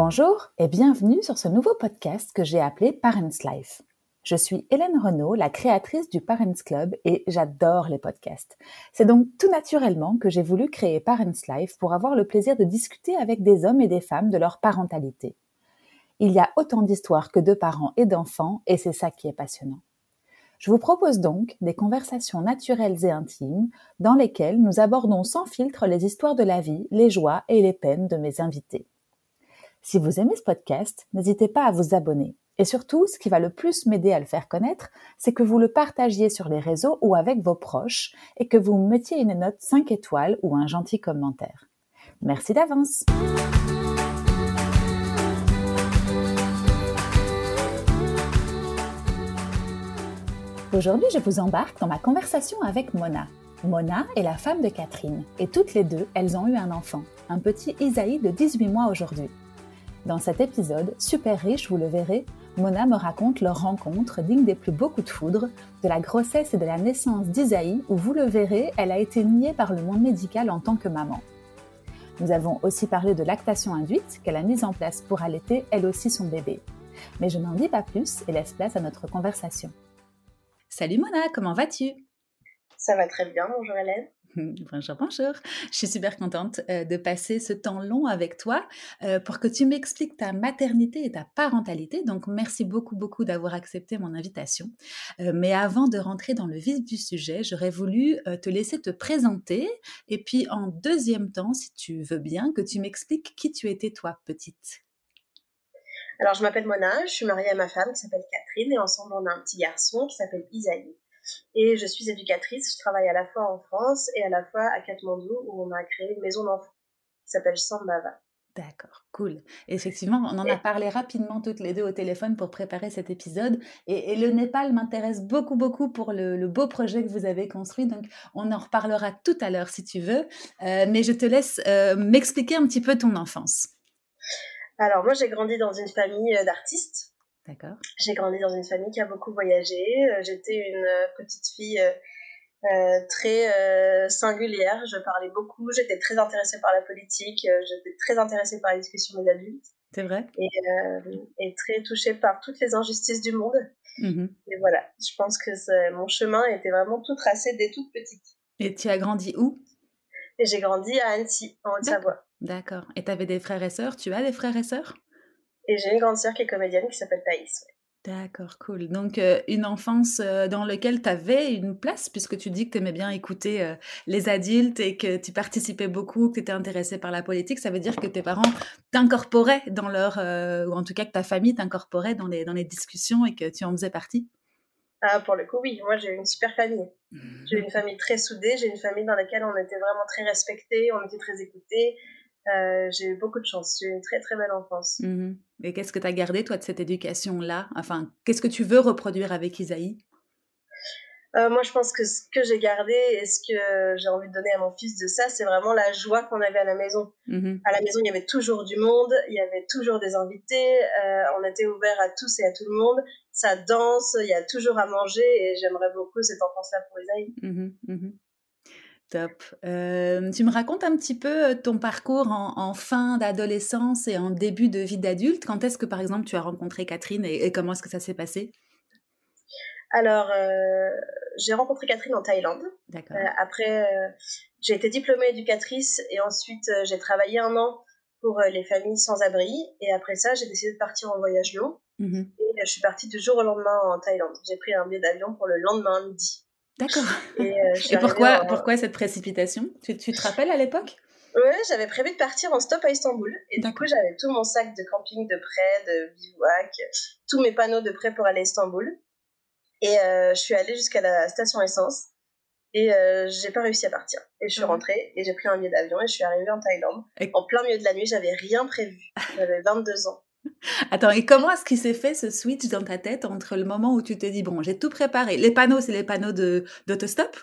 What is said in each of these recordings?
Bonjour et bienvenue sur ce nouveau podcast que j'ai appelé Parents Life. Je suis Hélène Renaud, la créatrice du Parents Club et j'adore les podcasts. C'est donc tout naturellement que j'ai voulu créer Parents Life pour avoir le plaisir de discuter avec des hommes et des femmes de leur parentalité. Il y a autant d'histoires que de parents et d'enfants et c'est ça qui est passionnant. Je vous propose donc des conversations naturelles et intimes dans lesquelles nous abordons sans filtre les histoires de la vie, les joies et les peines de mes invités. Si vous aimez ce podcast, n'hésitez pas à vous abonner. Et surtout, ce qui va le plus m'aider à le faire connaître, c'est que vous le partagiez sur les réseaux ou avec vos proches et que vous mettiez une note 5 étoiles ou un gentil commentaire. Merci d'avance. Aujourd'hui, je vous embarque dans ma conversation avec Mona. Mona est la femme de Catherine et toutes les deux, elles ont eu un enfant, un petit Isaïe de 18 mois aujourd'hui. Dans cet épisode, super riche, vous le verrez, Mona me raconte leur rencontre digne des plus beaux coups de foudre, de la grossesse et de la naissance d'Isaïe où vous le verrez, elle a été niée par le monde médical en tant que maman. Nous avons aussi parlé de lactation induite qu'elle a mise en place pour allaiter elle aussi son bébé. Mais je n'en dis pas plus et laisse place à notre conversation. Salut Mona, comment vas-tu? Ça va très bien, bonjour Hélène. Bonjour, bonjour. Je suis super contente euh, de passer ce temps long avec toi euh, pour que tu m'expliques ta maternité et ta parentalité. Donc, merci beaucoup, beaucoup d'avoir accepté mon invitation. Euh, mais avant de rentrer dans le vif du sujet, j'aurais voulu te laisser te présenter et puis en deuxième temps, si tu veux bien, que tu m'expliques qui tu étais toi, petite. Alors, je m'appelle Mona, je suis mariée à ma femme qui s'appelle Catherine et ensemble on a un petit garçon qui s'appelle Isaïe. Et je suis éducatrice, je travaille à la fois en France et à la fois à Katmandou où on a créé une maison d'enfants qui s'appelle Sambava. D'accord, cool. Effectivement, on en a parlé rapidement toutes les deux au téléphone pour préparer cet épisode. Et, le Népal m'intéresse beaucoup, beaucoup pour le, beau projet que vous avez construit. Donc, on en reparlera tout à l'heure si tu veux. Euh, mais je te laisse euh, m'expliquer un petit peu ton enfance. Alors moi j'ai grandi dans une famille euh, d'artistes. D'accord. J'ai grandi dans une famille qui a beaucoup voyagé. Euh, j'étais une euh, petite fille très singulière. Je parlais beaucoup. J'étais très intéressée par la politique. J'étais très intéressée par la discussion des adultes. C'est vrai. Et, très touchée par toutes les injustices du monde. Mmh et voilà, je pense que mon chemin était vraiment tout tracé dès toute petite. Et tu as grandi où? J'ai grandi à Annecy, en Haute-Savoie. D'accord. Et tu avais des frères et sœurs? Tu as des frères et sœurs? Et j'ai une grande sœur qui est comédienne qui s'appelle Thaïs. D'accord, cool. Donc, euh, une enfance euh, dans laquelle tu avais une place, puisque tu dis que tu aimais bien écouter euh, les adultes et que tu participais beaucoup, que tu étais intéressée par la politique. Ça veut dire que tes parents t'incorporaient dans leur. ou en tout cas que ta famille t'incorporait dans les, dans les discussions et que tu en faisais partie? Ah, pour le coup, oui. Moi, j'ai une super famille. J'ai une famille très soudée. J'ai une famille dans laquelle on était vraiment très respectés, on était très écoutés. Euh, j'ai eu beaucoup de chance. J'ai eu une très très belle enfance. Mmh et qu'est-ce que tu as gardé, toi, de cette éducation-là? Enfin, qu'est-ce que tu veux reproduire avec Isaïe? Euh, moi, je pense que ce que j'ai gardé et ce que j'ai envie de donner à mon fils de ça, c'est vraiment la joie qu'on avait à la maison. Mmh à la maison, il y avait toujours du monde, il y avait toujours des invités, euh, on était ouvert à tous et à tout le monde. Ça danse, il y a toujours à manger et j'aimerais beaucoup cette enfance-là pour Isaïe. Mmh Top. Euh, tu me racontes un petit peu ton parcours en, fin d'adolescence et en début de vie d'adulte. Quand est-ce que, par exemple, tu as rencontré Catherine et, comment est-ce que ça s'est passé? Alors, euh, j'ai rencontré Catherine en Thaïlande. D'accord. Euh, après, j'ai été diplômée éducatrice et ensuite j'ai travaillé un an pour les familles sans abri. Et après ça, j'ai décidé de partir en voyage long. Mmh et je suis partie du jour au lendemain en Thaïlande. J'ai pris un billet d'avion pour le lendemain midi. D'accord. Et, euh, pourquoi, pourquoi cette précipitation? Tu, tu, te rappelles à l'époque? Oui, j'avais prévu de partir en stop à Istanbul. Et du coup, j'avais tout mon sac de camping de prêt, de bivouac, tous mes panneaux de prêt pour aller à Istanbul. Et euh, je suis allée jusqu'à la station essence. Et euh, j'ai pas réussi à partir. Et je suis rentrée et j'ai pris un billet d'avion et je suis arrivée en Thaïlande. En plein milieu de la nuit, j'avais rien prévu. J'avais 22 ans. Attends, et comment est-ce qu'il s'est fait ce switch dans ta tête entre le moment où tu t'es dit, bon, j'ai tout préparé, les panneaux, c'est les panneaux d'autostop?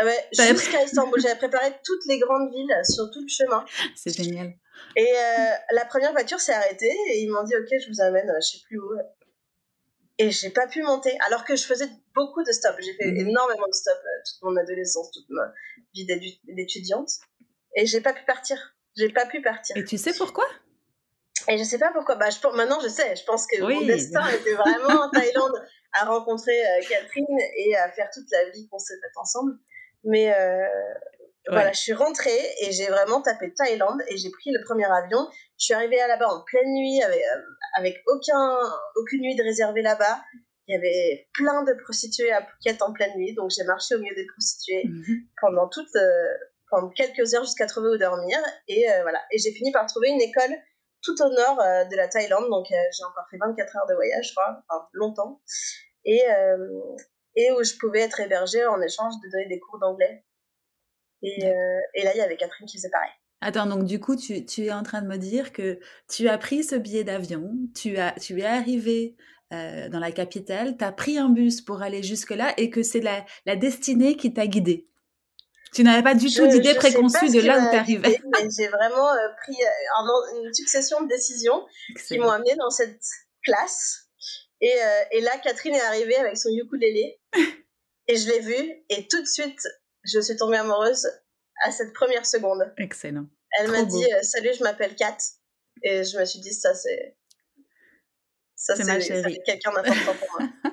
Ah ouais, jusqu'à Istanbul, j'avais préparé toutes les grandes villes sur tout le chemin. C'est génial. Et euh, la première voiture s'est arrêtée et ils m'ont dit, ok, je vous amène, je sais plus où. Et j'ai pas pu monter, alors que je faisais beaucoup de stops. J'ai fait mhm. énormément de stops euh, toute mon adolescence, toute ma vie d'étudiante. Et j'ai pas pu partir. J'ai pas pu partir. Et tu sais pourquoi? Et je sais pas pourquoi. Bah, je, maintenant, je sais. Je pense que mon destin était vraiment en Thaïlande à rencontrer euh, Catherine et à faire toute la vie qu'on s'est faite ensemble. Mais euh, voilà, je suis rentrée et j'ai vraiment tapé Thaïlande et j'ai pris le premier avion. Je suis arrivée là-bas en pleine nuit avec, euh, avec aucun, aucune nuit de réservée là-bas. Il y avait plein de prostituées à Phuket en pleine nuit, donc j'ai marché au milieu des prostituées mhm. pendant toute, pendant quelques heures jusqu'à trouver où dormir. Et voilà, et j'ai fini par trouver une école tout au nord euh, de la Thaïlande. Donc, euh, j'ai encore fait 24 heures de voyage, je crois, enfin, longtemps. Et, euh, et où je pouvais être hébergée en échange de donner des cours d'anglais. Et, et, là, il y avait Catherine qui faisait pareil. Attends, donc du coup, tu, tu, es en train de me dire que tu as pris ce billet d'avion, tu, as, tu es arrivé dans la capitale, tu as pris un bus pour aller jusque-là et que c'est la, la destinée qui t'a guidée. Tu n'avais pas du tout d'idée préconçue de là où tu arrivais. J'ai vraiment euh, pris euh, une succession de décisions qui m'ont amené dans cette classe. Et, euh, et, là, Catherine est arrivée avec son ukulélé. et je l'ai vue. Et tout de suite, je suis tombée amoureuse à cette première seconde. Excellent. Elle m'a dit Salut, je m'appelle Kat. Et je me suis dit Ça, c'est. Ça, c'est quelqu'un d'important pour moi.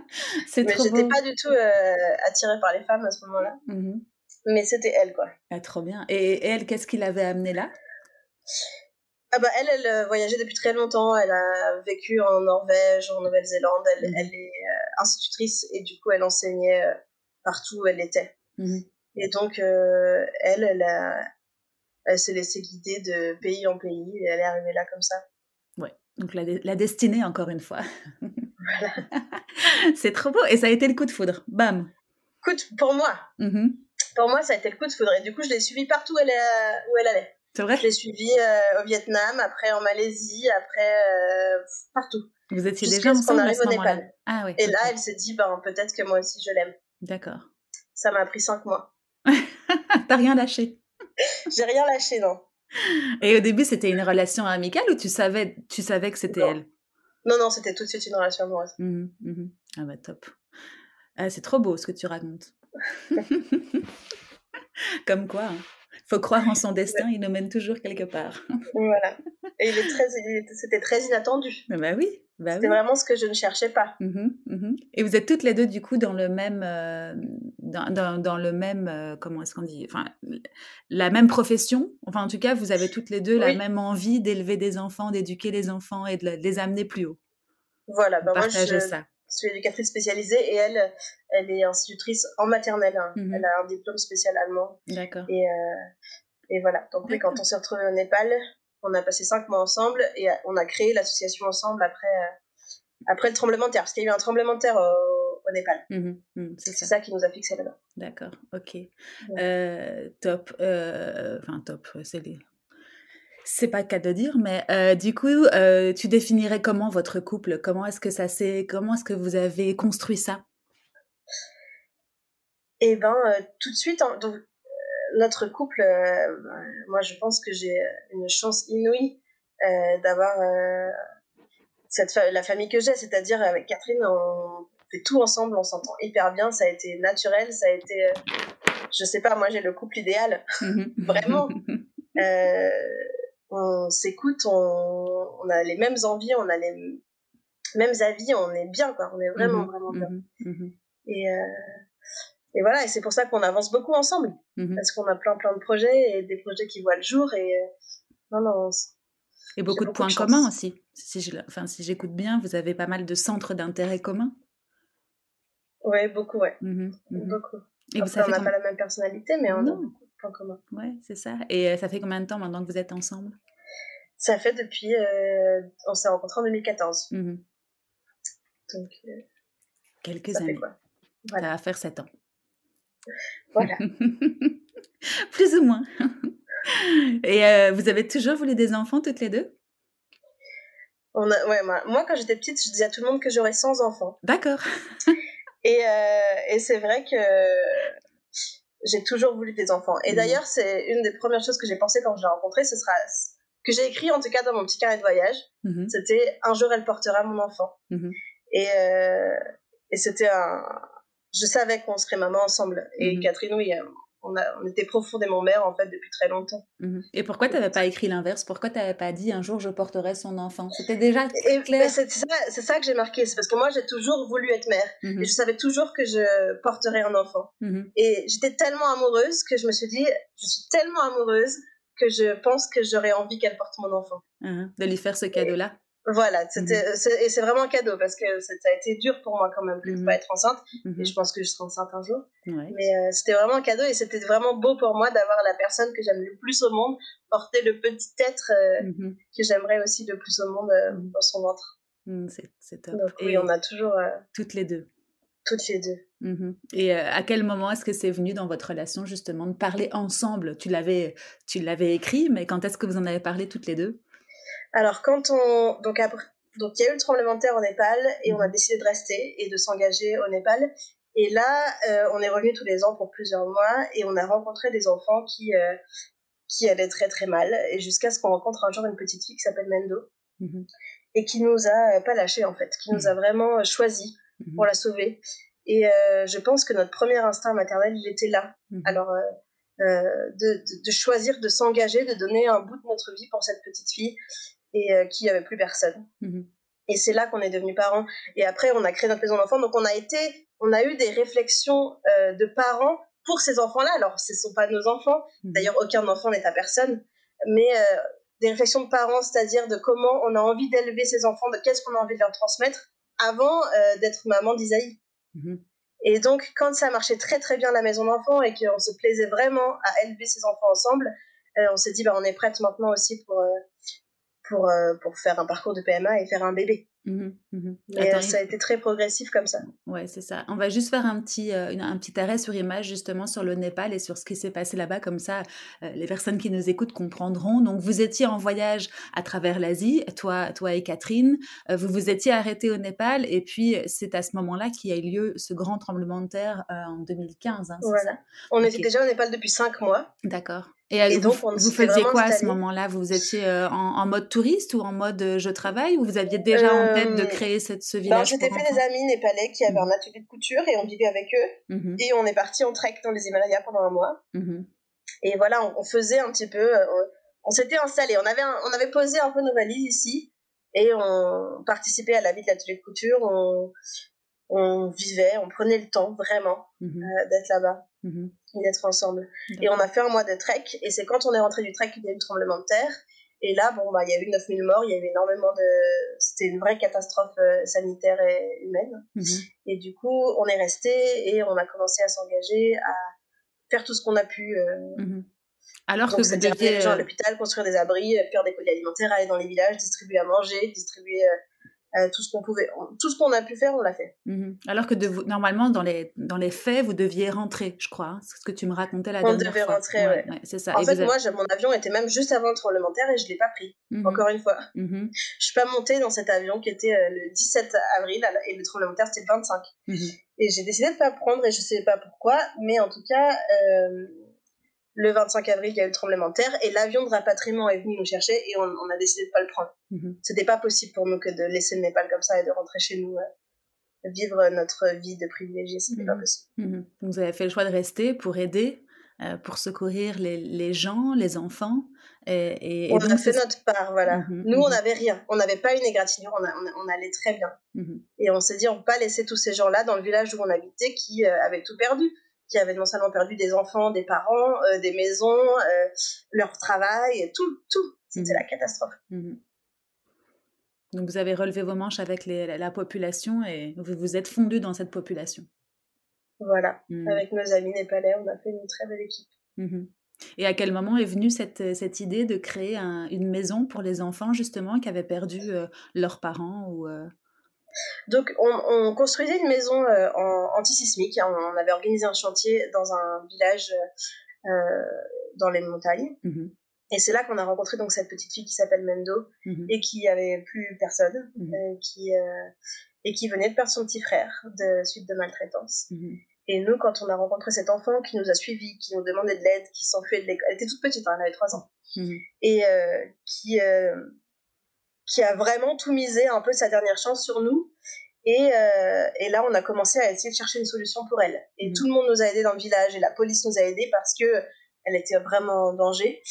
Mais j'étais pas du tout attirée par les femmes à ce moment-là. Mm-hmm mais c'était elle, quoi. Ah, trop bien. Et, elle, qu'est-ce qui l'avait amenée là? Ah bah elle, elle euh, voyageait depuis très longtemps. Elle a vécu en Norvège, en Nouvelle-Zélande. Elle, elle, est euh, institutrice et du coup, elle enseignait euh, partout où elle était. Mhm. Et donc, elle, elle, elle s'est laissée guider de pays en pays et elle est arrivée là comme ça. Ouais, donc la, la destinée, encore une fois. Voilà. C'est trop beau. Et ça a été le coup de foudre. Bam. Coup de... pour moi. Mhm pour moi, ça a été le coup de foudre. Et du coup, je l'ai suivie partout où elle, où elle allait. C'est vrai? Je l'ai suivie euh, au Vietnam, après en Malaisie, après euh, partout. Vous étiez déjà ensemble à ce moment-là ah, oui, Et là, elle s'est dit, ben, peut-être que moi aussi, je l'aime. D'accord. Ça m'a pris cinq mois. T'as rien lâché J'ai rien lâché, non. Et au début, c'était une relation amicale ou tu savais, tu savais que c'était elle? Non, non, c'était tout de suite une relation amoureuse. Mmh mmh ah bah top. Ah, c'est trop beau ce que tu racontes. Comme quoi, il hein. faut croire en son destin, il nous mène toujours quelque part. voilà. Et il est très, c'était très inattendu. Bah oui. Bah C'était vraiment ce que je ne cherchais pas. Mmh mmh Et vous êtes toutes les deux du coup dans le même, euh, dans, dans, le même, euh, comment est-ce qu'on dit, enfin, la même profession? Enfin, en tout cas, vous avez toutes les deux la même envie d'élever des enfants, d'éduquer les enfants et de les amener plus haut. Voilà. Bah moi, je, ça suis éducatrice spécialisée et elle, elle est institutrice en maternelle. Hein. Mhm. Elle a un diplôme spécial allemand. D'accord. Et, euh, et voilà. Donc, quand on s'est retrouvés au Népal, on a passé cinq mois ensemble et on a créé l'association ensemble après, euh, après le tremblement de terre. Parce qu'il y a eu un tremblement de terre au, Népal. Mhm. Mhm, c'est ça. ça. qui nous a fixé là-bas. D'accord, ok. Euh, top. Enfin, top. C'est les c'est pas le cas de dire, mais euh, du coup, euh, tu définirais comment votre couple? Comment est-ce que ça s'est Comment est-ce que vous avez construit ça? Eh ben, euh, tout de suite, donc, notre couple, moi, je pense que j'ai une chance inouïe d'avoir cette la famille que j'ai, c'est-à-dire avec Catherine, on fait tout ensemble, on s'entend hyper bien, ça a été naturel, ça a été, je sais pas, moi j'ai le couple idéal, mmh vraiment. on s'écoute, on, a les mêmes envies, on a les mêmes avis, on est bien, quoi. On est vraiment, mhm, vraiment bien. Mhm, mhm. Et, euh, et voilà, et c'est pour ça qu'on avance beaucoup ensemble. Parce qu'on a plein, plein de projets et des projets qui voient le jour. Et euh, non, non. Et beaucoup de points communs aussi. Si je, enfin, si j'écoute bien, vous avez pas mal de centres d'intérêt communs. Oui, beaucoup, ouais. Beaucoup. Et vous on n'a pas la même personnalité, mais on a beaucoup de points communs. Ouais, c'est ça. Et euh, ça fait combien de temps maintenant que vous êtes ensemble? Ça fait depuis. Euh, on s'est rencontrés en 2014. Mhm. Donc. Euh, Quelques années. quoi? Ça va faire 7 ans. Voilà. Plus ou moins. Et euh, vous avez toujours voulu des enfants toutes les deux? On a, ouais, moi, quand j'étais petite, je disais à tout le monde que j'aurais 100 enfants. D'accord. et, et c'est vrai que j'ai toujours voulu des enfants. Et mhm. d'ailleurs, c'est une des premières choses que j'ai pensé quand je l'ai rencontré, ce sera que j'ai écrit en tout cas dans mon petit carré de voyage. Mhm. C'était un jour elle portera mon enfant. Mhm. Et, euh, et c'était un. Je savais qu'on serait maman ensemble. Et mhm. Catherine, oui, on, a, on était profondément mère en fait depuis très longtemps. Et pourquoi tu n'avais pas écrit l'inverse? Pourquoi tu n'avais pas dit un jour je porterai son enfant? C'était déjà clair. C'est ça, ça, que j'ai marqué, c'est parce que moi j'ai toujours voulu être mère et je savais toujours que je porterais un enfant. Et j'étais tellement amoureuse que je me suis dit, je suis tellement amoureuse que je pense que j'aurais envie qu'elle porte mon enfant. De lui faire ce cadeau-là voilà, c'était, mmh et c'est vraiment un cadeau parce que ça a été dur pour moi quand même de ne mmh pas être enceinte. Mmh et je pense que je serai enceinte un jour. Mais euh, c'était vraiment un cadeau et c'était vraiment beau pour moi d'avoir la personne que j'aime le plus au monde porter le petit être euh, que j'aimerais aussi le plus au monde euh, dans son ventre. c'est, top. Donc, oui, on a toujours. toutes les deux. Toutes les deux. Et à quel moment est-ce que c'est venu dans votre relation justement de parler ensemble? Tu l'avais, tu l'avais écrit, mais quand est-ce que vous en avez parlé toutes les deux? Alors, quand on. Donc, donc, il y a eu le tremblement de terre au Népal et on a mhm. décidé de rester et de s'engager au Népal. Et là, euh, on est revenu tous les ans pour plusieurs mois et on a rencontré des enfants qui, euh, qui allaient très très mal. Et jusqu'à ce qu'on rencontre un jour une petite fille qui s'appelle Mendo mhm. et qui nous a euh, pas lâché en fait, qui nous a vraiment choisi pour la sauver. Et je pense que notre premier instinct maternel, il était là. Alors, de, de, choisir de s'engager, de donner un bout de notre vie pour cette petite fille et euh, qui avait plus personne. Mhm. Et c'est là qu'on est devenus parents. Et après, on a créé notre maison d'enfants. Donc, on a été, on a eu des réflexions euh, de parents pour ces enfants-là. Alors, ce ne sont pas nos enfants. Mhm. D'ailleurs, aucun enfant n'est à personne. Mais euh, des réflexions de parents, c'est-à-dire de comment on a envie d'élever ces enfants, de qu'est-ce qu'on a envie de leur transmettre avant d'être maman d'Isaïe. Mhm. Et donc, quand ça marchait très très bien la maison d'enfants et qu'on se plaisait vraiment à élever ces enfants ensemble, on s'est dit, bah, on est prête maintenant aussi pour, pour, euh, pour faire un parcours de PMA et faire un bébé. Mmh mmh Mais euh, ça a été très progressif comme ça. Ouais, c'est ça. On va juste faire un petit, euh, un petit arrêt sur image justement sur le Népal et sur ce qui s'est passé là-bas. Comme ça, les personnes qui nous écoutent comprendront. Donc, vous étiez en voyage à travers l'Asie, toi, toi et Catherine. vous vous étiez arrêtés au Népal et puis c'est à ce moment-là qu'il y a eu lieu ce grand tremblement de terre en 2015. Hein, voilà. Ça? On était déjà au Népal depuis cinq mois. D'accord. Et, donc, vous, vous faisiez quoi à ce moment-là? Vous étiez euh, en, mode touriste ou en mode euh, je travaille? Ou vous aviez déjà en tête de euh, créer cette, ce ben, village J'étais fait des amis népalais qui avaient un atelier de couture et on vivait avec eux. Mmh et on est parti en trek dans les Himalayas pendant un mois. Mmh et voilà, on, faisait un petit peu. On, s'était installé. On avait, on avait posé un peu nos valises ici et on participait à la vie de l'atelier de couture. On, on vivait, on prenait le temps vraiment mmh d'être là-bas d'être ensemble. Et on a fait un mois de trek, et c'est quand on est rentré du trek qu'il y a eu le tremblement de terre. Et là, bon, bah, il y a eu 9000 morts, il y a eu énormément de. C'était une vraie catastrophe euh, sanitaire et humaine. Mhm. Et du coup, on est resté et on a commencé à s'engager, à faire tout ce qu'on a pu. Euh, mhm. Alors que vous deviez. à euh, l'hôpital, construire des abris, faire des colis alimentaires, aller dans les villages, distribuer à manger, distribuer euh, tout ce qu'on pouvait, tout ce qu'on a pu faire, on l'a fait. Mhm. Alors que de, normalement, dans les, dans les faits, vous deviez rentrer, je crois. Hein. C'est ce que tu me racontais la dernière fois. On devait rentrer, ouais. c'est ça. En fait, moi, mon avion était même juste avant le tremblement de terre et je ne l'ai pas pris, mhm. encore une fois. Je mhm. Je suis pas montée dans cet avion qui était euh, le 17 avril et le tremblement de terre, c'était le 25. Et j'ai décidé de ne pas prendre et je ne sais pas pourquoi, mais en tout cas, euh, le 25 avril, il y a eu le tremblement de terre et l'avion de rapatriement est venu nous chercher et on, a décidé de pas le prendre. Mhm. C'était pas possible pour nous que de laisser le Népal comme ça et de rentrer chez nous, euh, vivre notre vie de privilégié, c'était n'était pas mhm. possible. Mhm. Vous avez fait le choix de rester pour aider, euh, pour secourir les, les, gens, les enfants. Et, on a fait notre part, voilà. Nous, on n'avait rien. On n'avait pas une égratignure, on, on, allait très bien. Et on s'est dit, on ne peut pas laisser tous ces gens-là dans le village où on habitait qui euh, avaient tout perdu qui avaient non seulement perdu des enfants, des parents, euh, des maisons, euh, leur travail, tout, tout. C'était mhm. la catastrophe. Mhm. Donc vous avez relevé vos manches avec la, population et vous vous êtes fondu dans cette population. Voilà, mhm. avec nos amis népalais, on a fait une très belle équipe. Et à quel moment est venue cette, cette idée de créer une maison pour les enfants justement qui avaient perdu euh, leurs parents ou donc, on, construisait une maison euh, en antisismique. Hein. On avait organisé un chantier dans un village euh, dans les montagnes. Mhm. Et c'est là qu'on a rencontré donc cette petite fille qui s'appelle Mendo mhm. et qui avait plus personne, mhm. euh, qui et qui venait de perdre son petit frère de suite de maltraitance. Et nous, quand on a rencontré cet enfant qui nous a suivis, qui nous demandait de l'aide, qui s'enfuit de l'école, elle était toute petite, hein, elle avait 3 ans, et qui qui a vraiment tout misé un peu sa dernière chance sur nous. Et, euh, et, là, on a commencé à essayer de chercher une solution pour elle. Et mmh. tout le monde nous a aidés dans le village et la police nous a aidés parce que elle était vraiment en danger.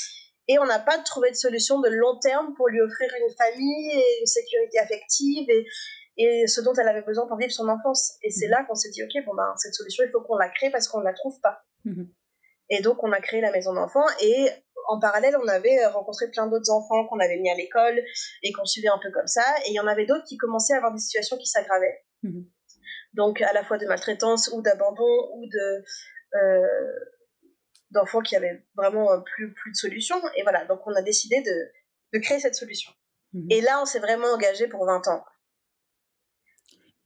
Et on n'a pas trouvé de solution de long terme pour lui offrir une famille et une sécurité affective et, et ce dont elle avait besoin pour vivre son enfance. Et c'est mmh. là qu'on s'est dit, ok, bon ben cette solution, il faut qu'on la crée parce qu'on ne la trouve pas. Mmh. Et donc, on a créé la maison d'enfants et en parallèle, on avait rencontré plein d'autres enfants qu'on avait mis à l'école et qu'on suivait un peu comme ça. Et il y en avait d'autres qui commençaient à avoir des situations qui s'aggravaient. Mmh. Donc, à la fois de maltraitance ou d'abandon ou de euh, d'enfants qui avaient vraiment plus, plus de solution. Et voilà, donc on a décidé de, de créer cette solution. Mmh. Et là, on s'est vraiment engagé pour 20 ans.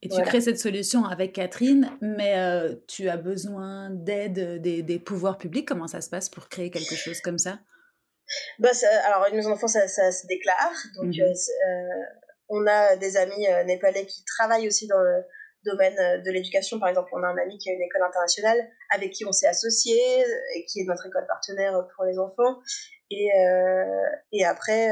Et tu crées cette solution avec Catherine, mais euh, tu as besoin d'aide des, des, pouvoirs publics. Comment ça se passe pour créer quelque chose comme ça? Bah, Alors, une maison d'enfants, ça, ça, se déclare. Donc, mmh euh, euh, on a des amis népalais qui travaillent aussi dans le domaine de l'éducation. Par exemple, on a un ami qui a une école internationale avec qui on s'est associé et qui est notre école partenaire pour les enfants. Et, et après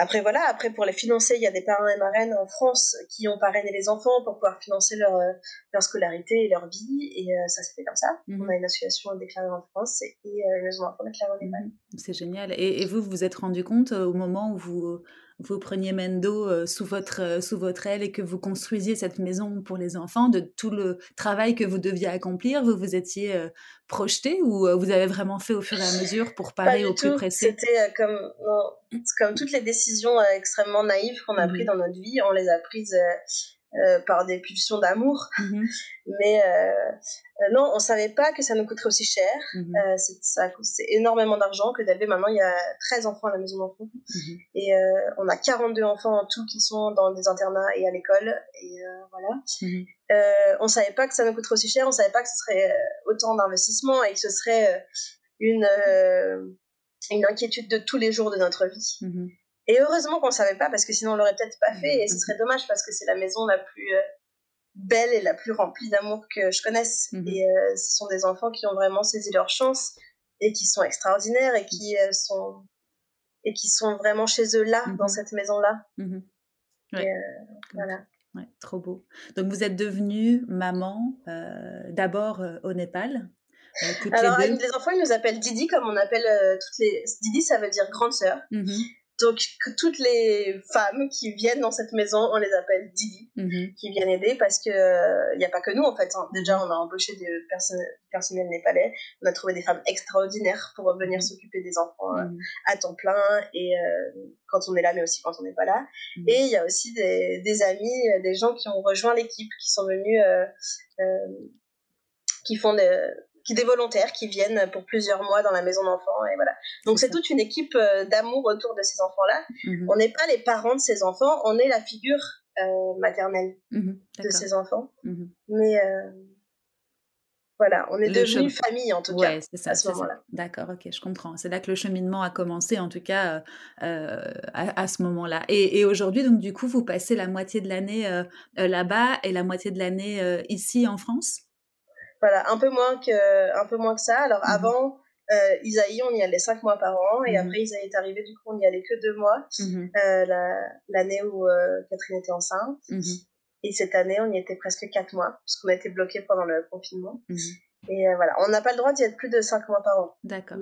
après, voilà, après, pour les financer, il y a des parrains et marraines en France qui ont parrainé les enfants pour pouvoir financer leur, euh, leur scolarité et leur vie. Et euh, ça s'est fait comme ça. Mhm. On a une association déclarée en France et, euh, une maison d'enfants déclarée en Népal. Mhm. C'est génial. Et, et, vous, vous vous êtes rendu compte au moment où vous vous preniez Mendo euh, sous, votre, euh, sous votre aile et que vous construisiez cette maison pour les enfants, de tout le travail que vous deviez accomplir, vous vous étiez euh, projeté ou vous avez vraiment fait au fur et à mesure pour parer au plus pressé? C'était comme, comme toutes les décisions extrêmement naïves qu'on a mmh prises dans notre vie, on les a prises euh, par des pulsions d'amour. Mhm. Mais euh, euh, non, on savait pas que ça nous coûterait aussi cher. Mhm. ça coûte énormément d'argent que d'élever. Maintenant, il y a 13 enfants à la maison d'enfants. Mhm. Et on a 42 enfants en tout qui sont dans des internats et à l'école. Et voilà. on savait pas que ça nous coûterait aussi cher. On savait pas que ce serait autant d'investissement et que ce serait une, une inquiétude de tous les jours de notre vie. Et heureusement qu'on ne savait pas, parce que sinon on l'aurait peut-être pas fait, et ce serait dommage parce que c'est la maison la plus euh, belle et la plus remplie d'amour que je connaisse. Mhm. Et euh, ce sont des enfants qui ont vraiment saisi leur chance et qui sont extraordinaires et qui euh, sont et qui sont vraiment chez eux là, dans mhm. cette maison-là. Voilà. Ouais, trop beau. Donc vous êtes devenue maman d'abord au Népal. Alors les, les, enfants ils nous appellent Didi comme on appelle toutes les Didi ça veut dire grande sœur. Donc, que toutes les femmes qui viennent dans cette maison, on les appelle Didi, mhm. qui viennent aider parce que il euh, n'y a pas que nous en fait. Hein. Déjà, on a embauché des personnels népalais, on a trouvé des femmes extraordinaires pour venir mhm. s'occuper des enfants euh, mhm. à temps plein et euh, quand on est là, mais aussi quand on n'est pas là. Et il y a aussi des, des, amis, des gens qui ont rejoint l'équipe, qui sont venus, qui font des des volontaires qui viennent pour plusieurs mois dans la maison d'enfants et voilà. Donc c'est toute une équipe euh, d'amour autour de ces enfants-là. Mhm. On n'est pas les parents de ces enfants, on est la figure euh, maternelle mhm. de ces enfants. Mhm. Mais euh, voilà, on est devenus famille en tout cas à ce moment-là. D'accord, ok, je comprends. C'est là que le cheminement a commencé en tout cas à, ce moment-là. Et, et aujourd'hui, donc du coup, vous passez la moitié de l'année là-bas et la moitié de l'année ici en France? Voilà, un peu moins que, un peu moins que ça. Alors mhm. avant, euh, Isaïe, on y allait cinq mois par an, et mhm. après Isaïe est arrivé, du coup, on n'y allait que deux mois, mhm. euh, l'année où euh, Catherine était enceinte. Et cette année, on y était presque quatre mois, puisqu'on a été bloqué pendant le confinement. Et voilà, on n'a pas le droit d'y être plus de cinq mois par an. D'accord.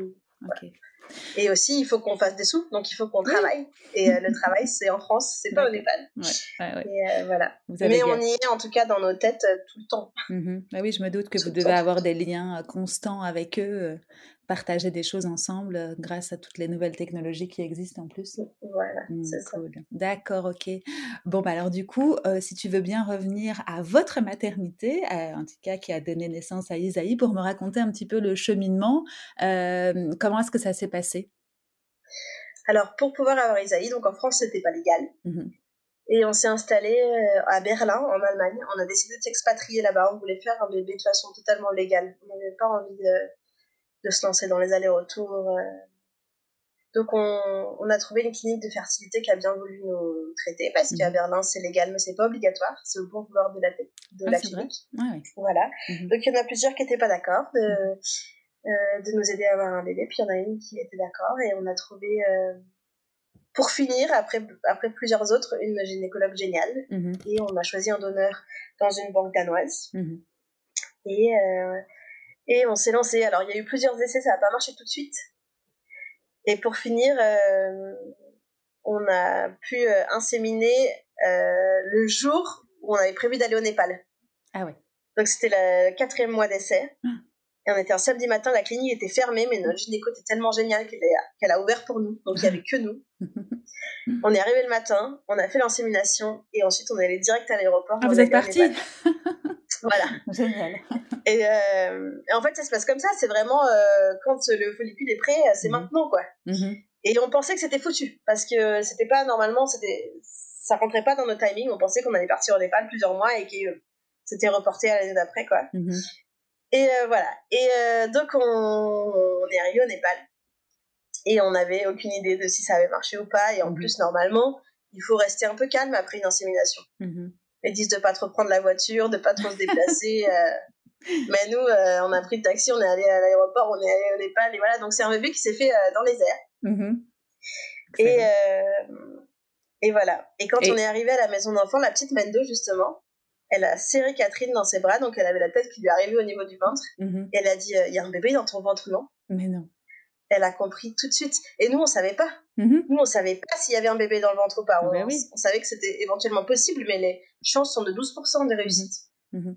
Et aussi, il faut qu'on fasse des sous, donc il faut qu'on travaille. Et euh, le travail, c'est en France, c'est pas au Népal. Ouais, ouais, Et, euh, voilà. Mais on y est en tout cas dans nos têtes euh, tout le temps. Mm bah oui, je me doute que vous devez avoir des liens constants avec eux partager des choses ensemble euh, grâce à toutes les nouvelles technologies qui existent en plus. Voilà, mmh, c'est ça. D'accord, ok. Bon, bah alors du coup, euh, si tu veux bien revenir à votre maternité, en tout cas qui a donné naissance à Isaïe, pour me raconter un petit peu le cheminement, euh, comment est-ce que ça s'est passé? Alors, pour pouvoir avoir Isaïe, donc en France, c'était pas légal. Mmh Et on s'est installé à Berlin, en Allemagne. On a décidé de s'expatrier là-bas. On voulait faire un bébé de façon totalement légale. On n'avait pas envie de de se lancer dans les allers-retours. Euh. Donc on, on, a trouvé une clinique de fertilité qui a bien voulu nous traiter parce qu'à. Berlin c'est légal mais c'est pas obligatoire, c'est au bon vouloir de la, de ah, la clinique. Voilà. Mhm. Donc il y en a plusieurs qui n'étaient pas d'accord de, mhm. euh, de nous aider à avoir un bébé, puis il y en a une qui était d'accord et on a trouvé euh, pour finir, après, après plusieurs autres, une gynécologue géniale. Et on a choisi un donneur dans une banque danoise. Et, euh, et on s'est lancé. Alors, il y a eu plusieurs essais, ça n'a pas marché tout de suite. Et pour finir, euh, on a pu euh, inséminer le jour où on avait prévu d'aller au Népal. Ah ouais. Donc, c'était le quatrième mois d'essai. Et on était un samedi matin, la clinique était fermée, mais notre gynéco était tellement géniale qu'elle a, ouvert pour nous. Donc il n'y avait que nous. on est arrivé le matin, on a fait l'insémination et ensuite on est allé direct à l'aéroport. Ah, vous êtes parti Voilà. Génial. Euh, et, en fait, ça se passe comme ça. C'est vraiment euh, quand le follicule est prêt, c'est mhm. maintenant, quoi. Mhm. Et on pensait que c'était foutu parce que c'était pas normalement, c'était, ça rentrait pas dans nos timings. On pensait qu'on allait partir au Népal plusieurs mois et que c'était reporté à l'année d'après, quoi. Mhm. Et euh, voilà. Et euh, donc, on, on, est arrivé au Népal. Et on n'avait aucune idée de si ça avait marché ou pas. Et en mhm. plus, normalement, il faut rester un peu calme après une insémination. Mhm. Ils disent de pas trop prendre la voiture, de pas trop se déplacer. Euh. Mais nous, on a pris le taxi, on est allé à l'aéroport, on est allé au Népal. Et voilà, donc c'est un bébé qui s'est fait dans les airs. Mhm. Et, et voilà. Et quand on est arrivé à la maison d'enfant, la petite Mendo, justement, elle a serré Catherine dans ses bras, donc elle avait la tête qui lui arrivait au niveau du ventre. Mhm. Et elle a dit euh, Il y a un bébé dans ton ventre, non? Mais non. Elle a compris tout de suite. Et nous, on savait pas. Mhm. Nous, on savait pas s'il y avait un bébé dans le ventre ou pas. On, ben savait que c'était éventuellement possible, mais les chances sont de 12% de réussite. Mmh.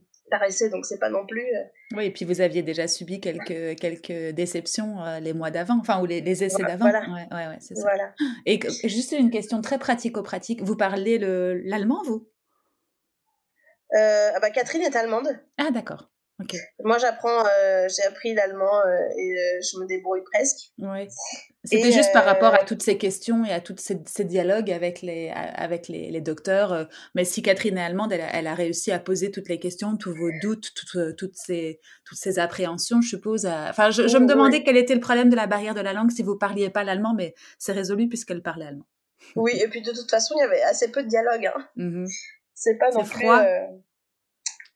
Donc c'est pas non plus. Euh, oui, et puis vous aviez déjà subi quelques, quelques déceptions euh, les mois d'avant, enfin, ou les, les essais d'avant. Voilà. Ouais, ouais, c'est ça. Voilà. Et juste une question très pratico-pratique. Vous parlez l'allemand, vous? Euh, ah bah Catherine est allemande. Ah d'accord. ok Moi j'apprends, euh, j'ai appris l'allemand euh, et je me débrouille presque. Oui. C'était juste par rapport à toutes ces questions et à tous ces, ces, dialogues avec les, avec les, les docteurs. Mais si Catherine est allemande, elle a, elle a, réussi à poser toutes les questions, tous vos doutes, toutes, toutes, ces, toutes ces appréhensions, je suppose. Enfin, je, je me demandais quel était le problème de la barrière de la langue si vous parliez pas l'allemand, mais c'est résolu puisqu'elle parlait allemand. Oui, et puis de toute façon, il y avait assez peu de dialogue. Hein. Mmh c'est pas non plus. Euh,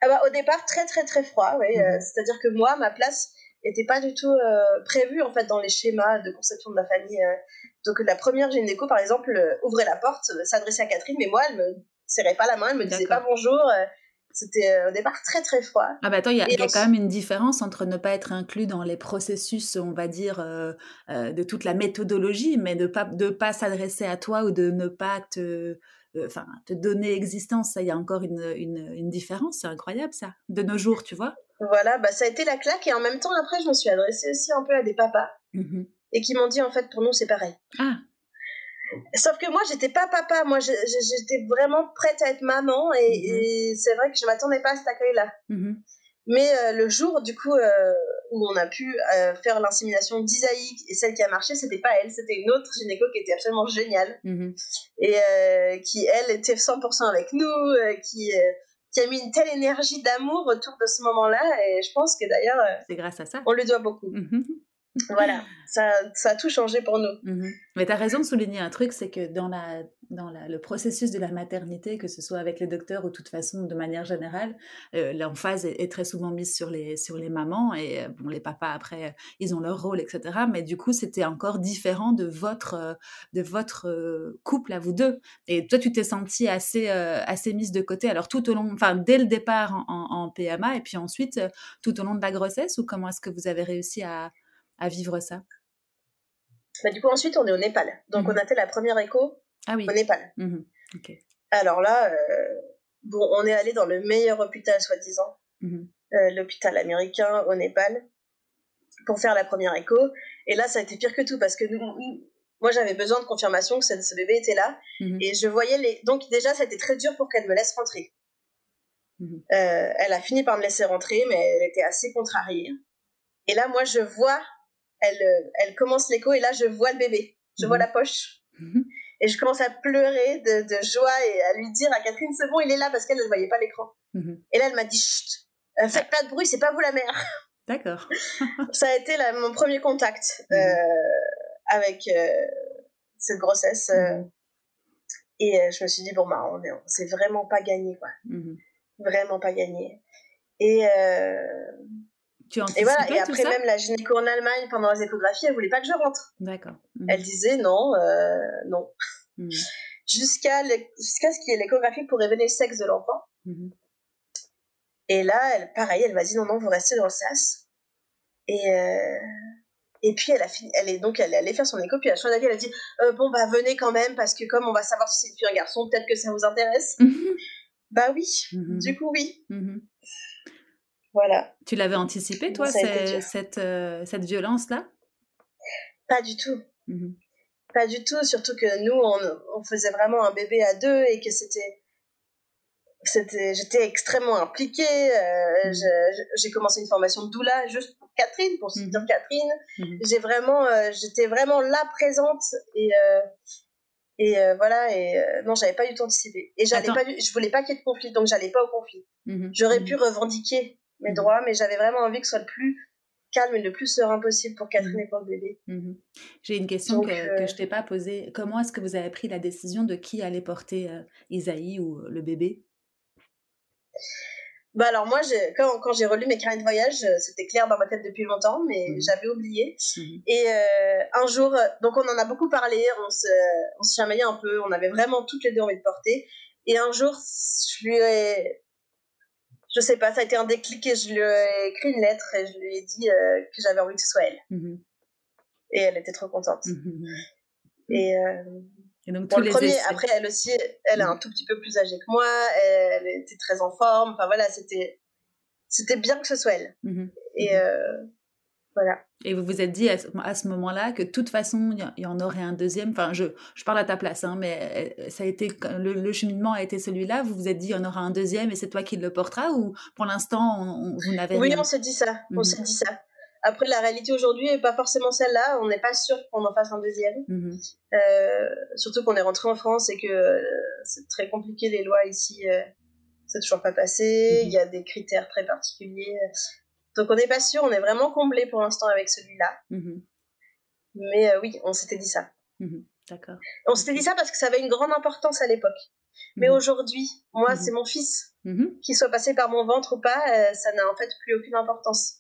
ah bah, au départ, très très très froid, oui. Euh, mhm. C'est-à-dire que moi, ma place n'était pas du tout euh, prévue en fait dans les schémas de conception de ma famille. Donc la première gynéco, par exemple, ouvrait la porte, s'adressait à Catherine, mais moi, elle me serrait pas la main, elle me disait pas bonjour. C'était au départ très très froid. Ah bah attends, il y, a, quand même une différence entre ne pas être inclus dans les processus, on va dire, de toute la méthodologie, mais de pas de pas s'adresser à toi ou de ne pas te enfin, te donner existence, ça, il y a encore une, une, différence, c'est incroyable ça, de nos jours, tu vois. Voilà, bah ça a été la claque et en même temps après je me suis adressée aussi un peu à des papas mmh et qui m'ont dit en fait pour nous c'est pareil. Ah. Sauf que moi j'étais pas papa, moi j'étais vraiment prête à être maman et, mmh et c'est vrai que je m'attendais pas à cet accueil-là. Mmh Mais euh, le jour du coup euh, où on a pu euh, faire l'insémination d'Isaïe et celle qui a marché, c'était pas elle, c'était une autre gynéco qui était absolument géniale mhm. et qui elle était 100% avec nous, qui qui a mis une telle énergie d'amour autour de ce moment-là et je pense que d'ailleurs c'est grâce à ça on lui doit beaucoup. Mhm. Voilà, ça, ça, a tout changé pour nous. Mhm. Mais tu as raison de souligner un truc, c'est que dans, la, dans la, le processus de la maternité, que ce soit avec les docteurs ou de toute façon de manière générale, euh, l'emphase est, très souvent mise sur les, sur les mamans et euh, bon, les papas après, euh, ils ont leur rôle, etc. Mais du coup, c'était encore différent de votre, de votre couple à vous deux. Et toi, tu t'es sentie assez, assez mise de côté. Alors tout au long, enfin dès le départ en, en PMA et puis ensuite tout au long de la grossesse ou comment est-ce que vous avez réussi à à vivre ça bah, Du coup, ensuite, on est au Népal. Donc, mhm. on a fait la première écho ah oui. au Népal. Mhm. Alors là, euh, bon, on est allé dans le meilleur hôpital, soi-disant, mhm. euh, l'hôpital américain au Népal, pour faire la première écho. Et là, ça a été pire que tout parce que nous, moi, j'avais besoin de confirmation que ce, bébé était là. Et je voyais les. Donc, déjà, ça a été très dur pour qu'elle me laisse rentrer. Euh, elle a fini par me laisser rentrer, mais elle était assez contrariée. Et là, moi, je vois elle, euh, elle commence l'écho et là, je vois le bébé. Je vois mhm. la poche. Mhm. Et je commence à pleurer de, de, joie et à lui dire à Catherine, c'est bon, il est là parce qu'elle ne voyait pas l'écran. Mhm. Et là, elle m'a dit, chut, euh, faites pas de bruit, c'est pas vous la mère. D'accord. ça a été mon premier contact euh, avec cette grossesse. et je me suis dit, bon, bah, on est, c'est vraiment pas gagné, quoi. Vraiment pas gagné. Et Tu et voilà, et après même la gynéco en Allemagne pendant les échographies, elle voulait pas que je rentre. D'accord. Mhm. Elle disait non, euh, non. Mhm. Jusqu'à ce qu'il y ait l'échographie pour révéler le sexe de l'enfant. Mhm. Et là, elle, pareil, elle m'a dit non, non, vous restez dans le sas. Et, euh, et puis elle a fini, elle est donc elle est allée faire son écho, puis elle a changé d'avis, elle a dit euh, bon bah venez quand même parce que comme on va savoir si c'est une fille ou un garçon, peut-être que ça vous intéresse. bah oui, du coup oui. Voilà. Tu l'avais anticipé, toi, cette, euh, cette violence-là? Pas du tout. Mmh Pas du tout, surtout que nous, on, on, faisait vraiment un bébé à deux et que c'était. J'étais extrêmement impliquée. Euh, mmh. J'ai commencé une formation de doula juste pour Catherine, pour soutenir mmh Catherine. J'ai vraiment, euh, j'étais vraiment là présente et et voilà et non j'avais pas du tout anticipé et j'allais pas je voulais pas qu'il y ait de conflit donc j'allais pas au conflit j'aurais pu revendiquer mes mhm. droits, mais j'avais vraiment envie que ce soit le plus calme et le plus serein possible pour Catherine mhm. et pour le bébé. Mhm. J'ai une question que, euh, je t'ai pas posée. Comment est-ce que vous avez pris la décision de qui allait porter euh, Isaïe ou le bébé? Bah alors moi, quand, quand j'ai relu mes carnets de voyage, euh, c'était clair dans ma tête depuis longtemps, mais j'avais oublié. Et un jour, donc on en a beaucoup parlé, on se, on se chamaillait un peu, on avait vraiment toutes les deux envie de porter. Et un jour, je lui ai, je sais pas, ça a été un déclic et je lui ai écrit une lettre et je lui ai dit euh, que j'avais envie que ce soit elle. Mhm. Et elle était trop contente. Mhm. Et, euh, donc, tous le premier, après, elle aussi, elle est un mhm. tout petit peu plus âgée que moi, elle, était très en forme, enfin voilà, c'était, c'était bien que ce soit elle. Et, euh, voilà. Et vous vous êtes dit à ce, moment-là que de toute façon, il y, en aurait un deuxième. Enfin, je, je parle à ta place, hein, mais euh, ça a été le, cheminement a été celui-là. Vous vous êtes dit il y en aura un deuxième et c'est toi qui le portera ou pour l'instant vous n'avez Oui, on s'est dit ça. On mhm. s'est dit ça. Après, la réalité aujourd'hui n'est pas forcément celle-là. On n'est pas sûr qu'on en fasse un deuxième. Mhm. Euh, surtout qu'on est rentré en France et que euh, c'est très compliqué les lois ici. c'est toujours pas passé. Mhm. Il y a des critères très particuliers. Donc on n'est pas sûr, on est vraiment comblé pour l'instant avec celui-là. Mhm. Mais euh, oui, on s'était dit ça. Mhm. D'accord. On s'était dit ça parce que ça avait une grande importance à l'époque. Mais mhm. aujourd'hui, moi, c'est mon fils. Qu'il soit passé par mon ventre ou pas, euh, ça n'a en fait plus aucune importance.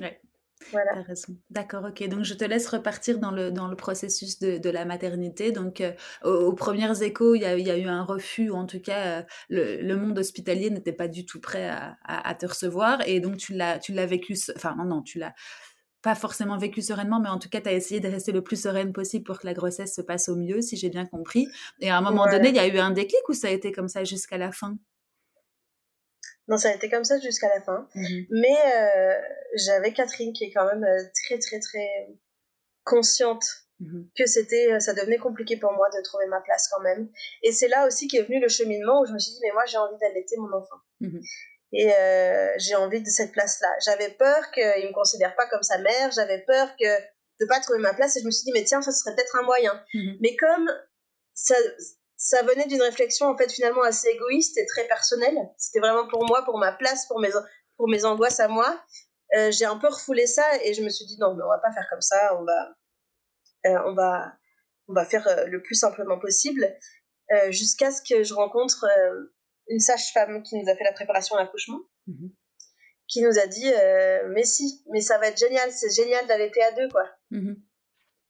Ouais. Voilà. T'as raison. D'accord, ok. Donc je te laisse repartir dans le, dans le processus de, de la maternité. Donc euh, aux, premières échos, il y a, y a, eu un refus, ou en tout cas, euh, le, le, monde hospitalier n'était pas du tout prêt à, à, te recevoir. Et donc tu l'as, tu l'as vécu, enfin non, non, tu l'as pas forcément vécu sereinement, mais en tout cas, tu as essayé de rester le plus sereine possible pour que la grossesse se passe au mieux, si j'ai bien compris. Et à un moment donné, il y a eu un déclic ou ça a été comme ça jusqu'à la fin? Non, ça a été comme ça jusqu'à la fin. Mhm. Mais euh, j'avais Catherine qui est quand même euh, très, très, très consciente mhm. que c'était, euh, ça devenait compliqué pour moi de trouver ma place quand même. Et c'est là aussi qu'est venu le cheminement où je me suis dit, mais moi j'ai envie d'allaiter mon enfant. Mhm. Et j'ai envie de cette place-là. J'avais peur qu'il ne me considère pas comme sa mère, j'avais peur que de pas trouver ma place et je me suis dit, mais tiens, ça serait peut-être un moyen. Mais comme ça, ça venait d'une réflexion en fait finalement assez égoïste et très personnelle. C'était vraiment pour moi, pour ma place, pour mes, pour mes angoisses à moi. Euh, j'ai un peu refoulé ça et je me suis dit non, mais on va pas faire comme ça, on va, euh, on va, on va faire euh, le plus simplement possible jusqu'à ce que je rencontre une sage-femme qui nous a fait la préparation à l'accouchement, mhm. qui nous a dit mais si, mais ça va être génial, c'est génial d'allaiter à deux quoi. Mhm.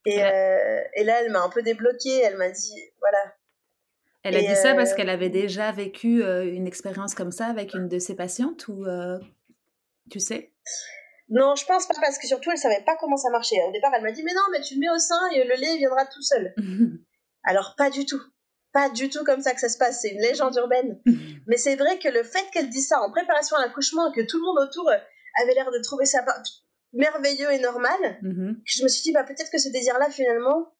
Et, et là, elle m'a un peu débloquée, elle m'a dit voilà, elle a dit ça parce euh, qu'elle avait déjà vécu euh, une expérience comme ça avec une de ses patientes ou euh, tu sais? Non, je pense pas parce que surtout elle savait pas comment ça marchait. Au départ, elle m'a dit mais non, mais tu le mets au sein et le lait viendra tout seul. Alors pas du tout. Pas du tout comme ça que ça se passe, c'est une légende urbaine. mais c'est vrai que le fait qu'elle dise ça en préparation à l'accouchement et que tout le monde autour avait l'air de trouver ça merveilleux et normal, mm-hmm. je me suis dit bah peut-être que ce désir-là finalement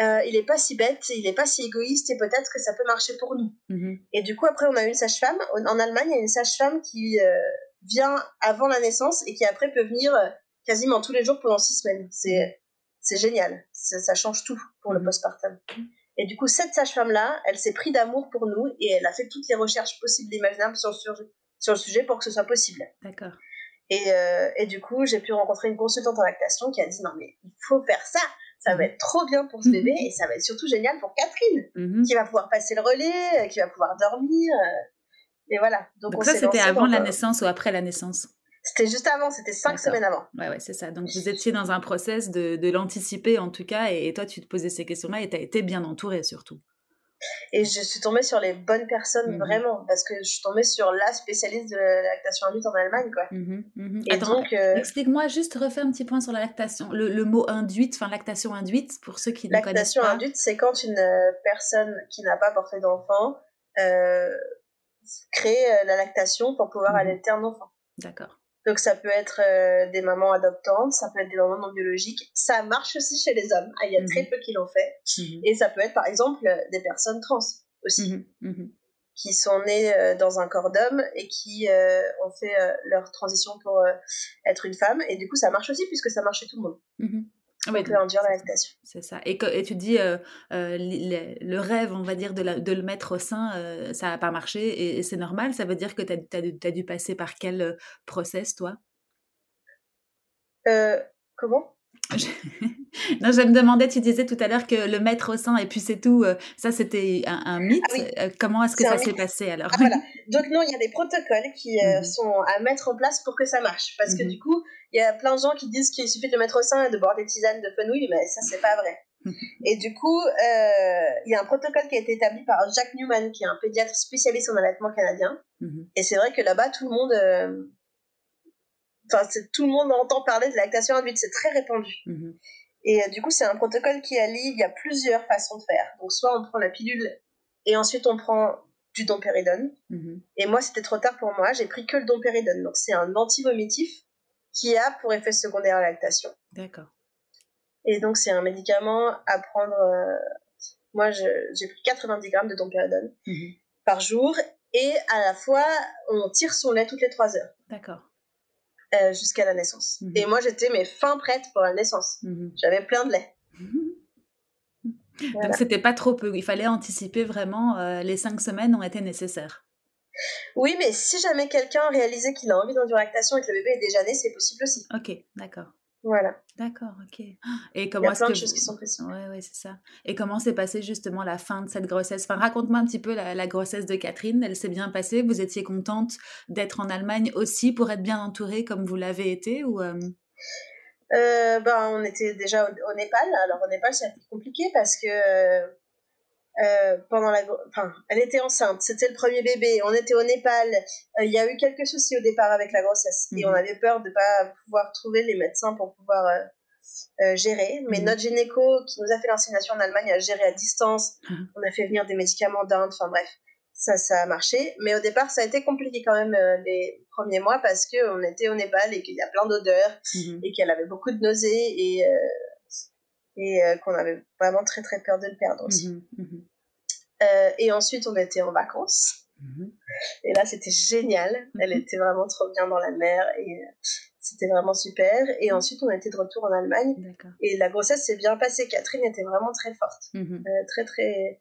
euh, il est pas si bête, il est pas si égoïste et peut-être que ça peut marcher pour nous. Mhm. Et du coup, après, on a une sage-femme. En Allemagne, il y a une sage-femme qui euh, vient avant la naissance et qui après peut venir euh, quasiment tous les jours pendant six semaines. C'est, c'est génial. Ça, change tout pour le mhm. postpartum. Et du coup, cette sage-femme-là, elle s'est pris d'amour pour nous et elle a fait toutes les recherches possibles et imaginables sur, sur, sur le sujet pour que ce soit possible. D'accord. Et, et du coup, j'ai pu rencontrer une consultante en lactation qui a dit non mais il faut faire ça ça va être trop bien pour ce bébé mhm. et ça va être surtout génial pour Catherine, mhm. qui va pouvoir passer le relais, euh, qui va pouvoir dormir. Euh, et voilà. Donc, ça, c'était avant la naissance ou après la naissance? C'était juste avant, c'était cinq semaines avant. Ouais, ouais, c'est ça. Donc vous étiez dans un process de, de l'anticiper en tout cas, et, toi tu te posais ces questions-là et tu as été bien entourée surtout. Et je suis tombée sur les bonnes personnes mmh vraiment, parce que je suis tombée sur la spécialiste de la lactation induite en Allemagne, quoi. Mmh mmh et donc, euh, explique-moi juste, refais un petit point sur la lactation, le, mot induite, enfin lactation induite, pour ceux qui ne connaissent pas. Lactation induite, c'est quand une euh, personne qui n'a pas porté d'enfant euh, crée la lactation pour pouvoir allaiter un enfant. D'accord. Donc ça peut être euh, des mamans adoptantes, ça peut être des mamans non biologiques. Ça marche aussi chez les hommes. Ah, il y a très mhm. peu qui l'ont fait. Mhm. Et ça peut être par exemple des personnes trans aussi, mhm. qui sont nées euh, dans un corps d'homme et qui euh, ont fait leur transition pour être une femme. Et du coup ça marche aussi puisque ça marche chez tout le monde. Ah oui, C'est ça. Et, et, tu dis, euh, euh, le, rêve, on va dire, de, de le mettre au sein, euh, ça n'a pas marché et, c'est normal? Ça veut dire que tu as, as, dû passer par quel process, toi? Comment? non, je me demandais, tu disais tout à l'heure que le mettre au sein et puis c'est tout, euh, ça c'était un, mythe. Ah euh, comment est-ce que ça s'est passé alors? Ah, voilà. Donc non, il y a des protocoles qui euh, mmh sont à mettre en place pour que ça marche. Parce que mmh du coup, il y a plein de gens qui disent qu'il suffit de le mettre au sein et de boire des tisanes de fenouil, mais ça c'est pas vrai. Mmh et du coup, il y a un protocole qui a été établi par Jack Newman, qui est un pédiatre spécialiste en allaitement canadien. Et c'est vrai que là-bas, tout le monde enfin, tout le monde entend parler de lactation induite, c'est très répandu. Mhm. Et euh, du coup, c'est un protocole qui allie, il y a plusieurs façons de faire. Donc, soit on prend la pilule et ensuite on prend du dompéridone. Mhm. Et moi, c'était trop tard pour moi, j'ai pris que le dompéridone. Donc, c'est un anti-vomitif qui a pour effet secondaire la lactation. D'accord. Et donc, c'est un médicament à prendre. Euh, moi, j'ai pris 90 grammes de dompéridone mhm. par jour. Et à la fois, on tire son lait toutes les 3 heures. D'accord. Euh, jusqu'à la naissance. Mhm. Et moi, j'étais mais fin prête pour la naissance. Mhm. J'avais plein de lait. Donc, c'était pas trop peu. Il fallait anticiper vraiment. Euh, les cinq semaines ont été nécessaires. Oui, mais si jamais quelqu'un réalisait qu'il a envie d'enduractation et que le bébé est déjà né, c'est possible aussi. Ok, d'accord. Voilà. D'accord, ok. Et comment Il y a plein de choses qui sont possibles. Ouais, ouais, c'est ça. Et comment s'est passée justement la fin de cette grossesse? Enfin, raconte-moi un petit peu la, grossesse de Catherine. Elle s'est bien passée? Vous étiez contente d'être en Allemagne aussi pour être bien entourée comme vous l'avez été ou euh? Euh, ben, on était déjà au, Népal. Alors au Népal, c'est compliqué parce que euh, pendant la, enfin, elle était enceinte, c'était le premier bébé, on était au Népal, euh, il y a eu quelques soucis au départ avec la grossesse et on mhm. avait peur de pas pouvoir trouver les médecins pour pouvoir euh, gérer. Mais mhm. notre gynéco qui nous a fait l'insémination en Allemagne a géré à distance, mhm. on a fait venir des médicaments d'Inde, enfin bref, ça, ça a marché. Mais au départ, ça a été compliqué quand même les premiers mois parce qu'on était au Népal et qu'il y a plein d'odeurs et qu'elle avait beaucoup de nausées et et euh, qu'on avait vraiment très très peur de le perdre aussi. Mhm, mhm. Euh, et ensuite, on était en vacances. Mhm. Et là, c'était génial. Elle était vraiment trop bien dans la mer et euh, c'était vraiment super. Et ensuite, on était de retour en Allemagne. Et la grossesse s'est bien passée. Catherine était vraiment très forte. très, très,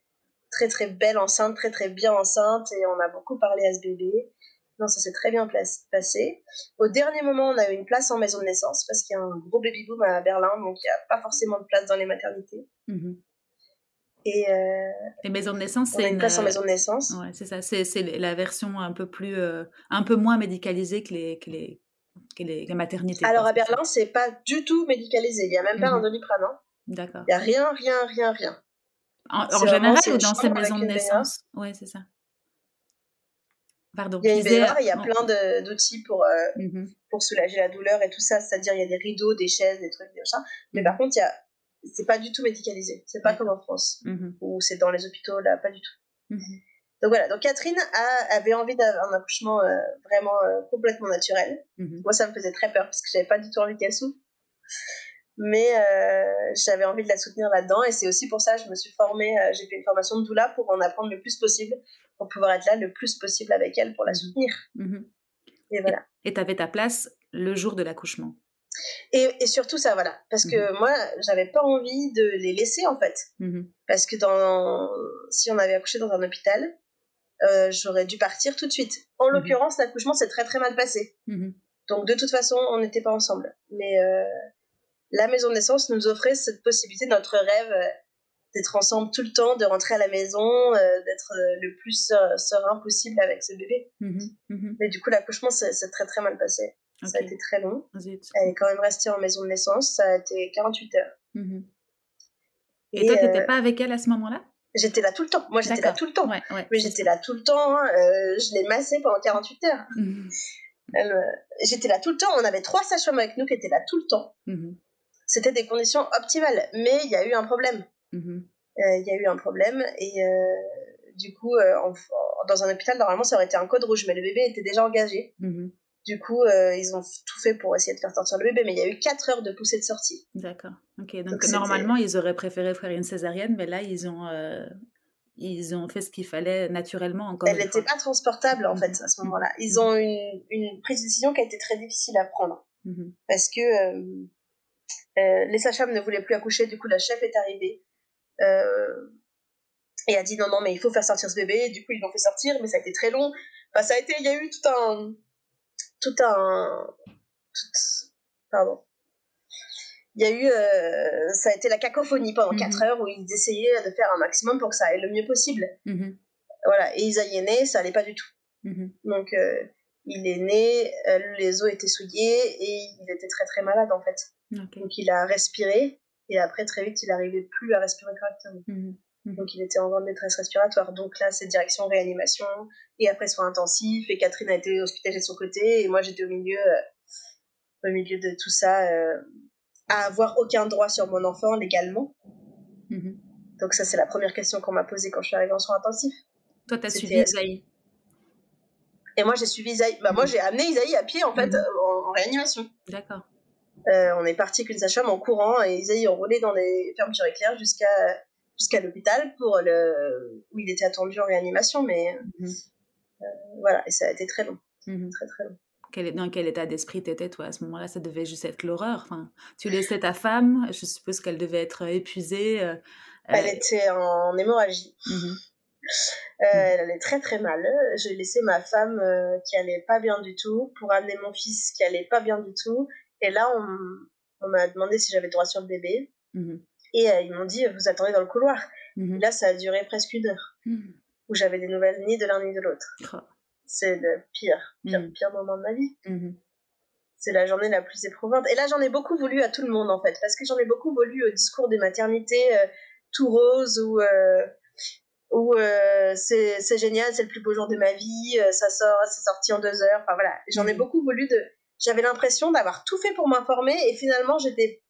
très, très belle enceinte, très, très bien enceinte. Et on a beaucoup parlé à ce bébé. Non, ça s'est très bien passé. Au dernier moment, on a eu une place en maison de naissance parce qu'il y a un gros baby boom à Berlin, donc il n'y a pas forcément de place dans les maternités. Mhm. Et euh, les maisons de naissance, c'est une place en maison de naissance. Ouais, c'est ça. C'est la version un peu plus, euh, un peu moins médicalisée que les, que les, que les, maternités. Alors à Berlin, c'est pas du tout médicalisé. Il n'y a même pas un mhm. doliprane. Hein. D'accord. Il n'y a rien, rien, rien, rien. En, en général ou dans ces maisons de naissance? Oui, c'est ça. Il y a il y a plein d'outils pour, euh, pour soulager la douleur et tout ça. C'est-à-dire, il y a des rideaux, des chaises, des trucs, des machins. Mais par contre, il y a c'est pas du tout médicalisé. C'est pas comme en France, mm-hmm. où c'est dans les hôpitaux, là, pas du tout. Mm-hmm. Donc voilà, donc Catherine a, avait envie d'avoir un accouchement euh, vraiment euh, complètement naturel. Moi, ça me faisait très peur parce que j'avais pas du tout envie qu'elle souffre mais euh, j'avais envie de la soutenir là-dedans et c'est aussi pour ça que je me suis formée, j'ai fait une formation de doula pour en apprendre le plus possible, pour pouvoir être là le plus possible avec elle pour la soutenir. Mhm. Et voilà. Et tu avais ta place le jour de l'accouchement. Et, et, surtout ça, voilà. Parce que mhm. moi, j'avais pas envie de les laisser, en fait. Mhm. Parce que dans, si on avait accouché dans un hôpital, euh, j'aurais dû partir tout de suite. En l'occurrence, l'accouchement s'est très très mal passé. Donc de toute façon, on n'était pas ensemble. Mais euh, la maison de naissance nous offrait cette possibilité, notre rêve euh, d'être ensemble tout le temps, de rentrer à la maison, euh, d'être euh, le plus serein possible avec ce bébé. Mmh mmh Mais du coup, l'accouchement, c'est très très mal passé. Ça a été très long. Elle est quand même restée en maison de naissance. Ça a été 48 heures. Mhm. Et, toi, tu n'étais pas avec elle à ce moment-là? J'étais là tout le temps. Moi, j'étais là tout le temps. Mais j'étais là tout le temps. Hein. je l'ai massée pendant 48 heures. Mhm. j'étais là tout le temps. On avait trois sages-femmes avec nous qui étaient là tout le temps. C'était des conditions optimales. Mais il y a eu un problème. Il y a eu un problème. Et du coup, en, dans un hôpital, normalement, ça aurait été un code rouge, mais le bébé était déjà engagé. Mhm. Du coup, euh, ils ont tout fait pour essayer de faire sortir le bébé, mais il y a eu 4 heures de poussée de sortie. D'accord. Ok. Donc, normalement, ils auraient préféré faire une césarienne, mais là, ils ont, euh, ils ont fait ce qu'il fallait naturellement encore. Elle n'était pas transportable, en fait, à ce moment-là. Ils ont une, une, prise de décision qui a été très difficile à prendre. Parce que euh, les sages ne voulaient plus accoucher, du coup, la chef est arrivée et a dit non, non, mais il faut faire sortir ce bébé. du coup, ils l'ont fait sortir, mais ça a été très long. Enfin, ça a été, il y a eu tout un. Tout un. pardon. Il y a eu. Euh, ça a été la cacophonie pendant 4 mhm. heures où ils essayaient de faire un maximum pour que ça aille le mieux possible. Mhm. Voilà, et Isaïe est né, ça allait pas du tout. Mhm. Donc, euh, il est né, euh, les os étaient souillés et il était très très malade en fait. Donc, il a respiré et après, très vite, il n'arrivait plus à respirer correctement. Mhm. Donc il était en grande détresse respiratoire. Donc là, c'est direction réanimation et après soins intensifs. Et Catherine a été hospitalisée de son côté et moi j'étais au milieu, euh, au milieu de tout ça, euh, à avoir aucun droit sur mon enfant légalement. Mhm. Donc ça, c'est la première question qu'on m'a posée quand je suis arrivée en soins intensifs. Toi, tu as suivi Isaïe Et moi, j'ai suivi Isaïe. Bah, Moi, j'ai amené Isaïe à pied, en fait, mhm. en, réanimation. D'accord. Euh, on est parti avec une sage-femme en courant et Isaïe enroulé dans les fermetures éclair jusqu'à jusqu'à l'hôpital pour le où il était attendu en réanimation mais mhm. euh, voilà et ça a été très long mhm. très très long quel, dans quel état d'esprit t'étais toi à ce moment-là? Ça devait juste être l'horreur enfin tu laissais ta femme je suppose qu'elle devait être épuisée euh, elle euh, était en hémorragie mhm. elle allait très très mal. J'ai laissé ma femme qui allait pas bien du tout pour amener mon fils qui allait pas bien du tout. Et là, on, on m'a demandé si j'avais droit sur le bébé. Et euh, ils m'ont dit, vous attendez dans le couloir. Mhm. là, ça a duré presque une heure, mhm. où j'avais des nouvelles ni de l'un ni de l'autre. Oh. C'est le pire, pire, mhm. pire moment de ma vie. C'est la journée la plus éprouvante. Et là, j'en ai beaucoup voulu à tout le monde, en fait, parce que j'en ai beaucoup voulu au discours des maternités euh, tout rose, où, euh, où c'est génial, c'est le plus beau jour de ma vie, ça sort, c'est sorti en deux heures. Enfin voilà, j'en ai beaucoup voulu de. J'avais l'impression d'avoir tout fait pour m'informer et finalement, j'étais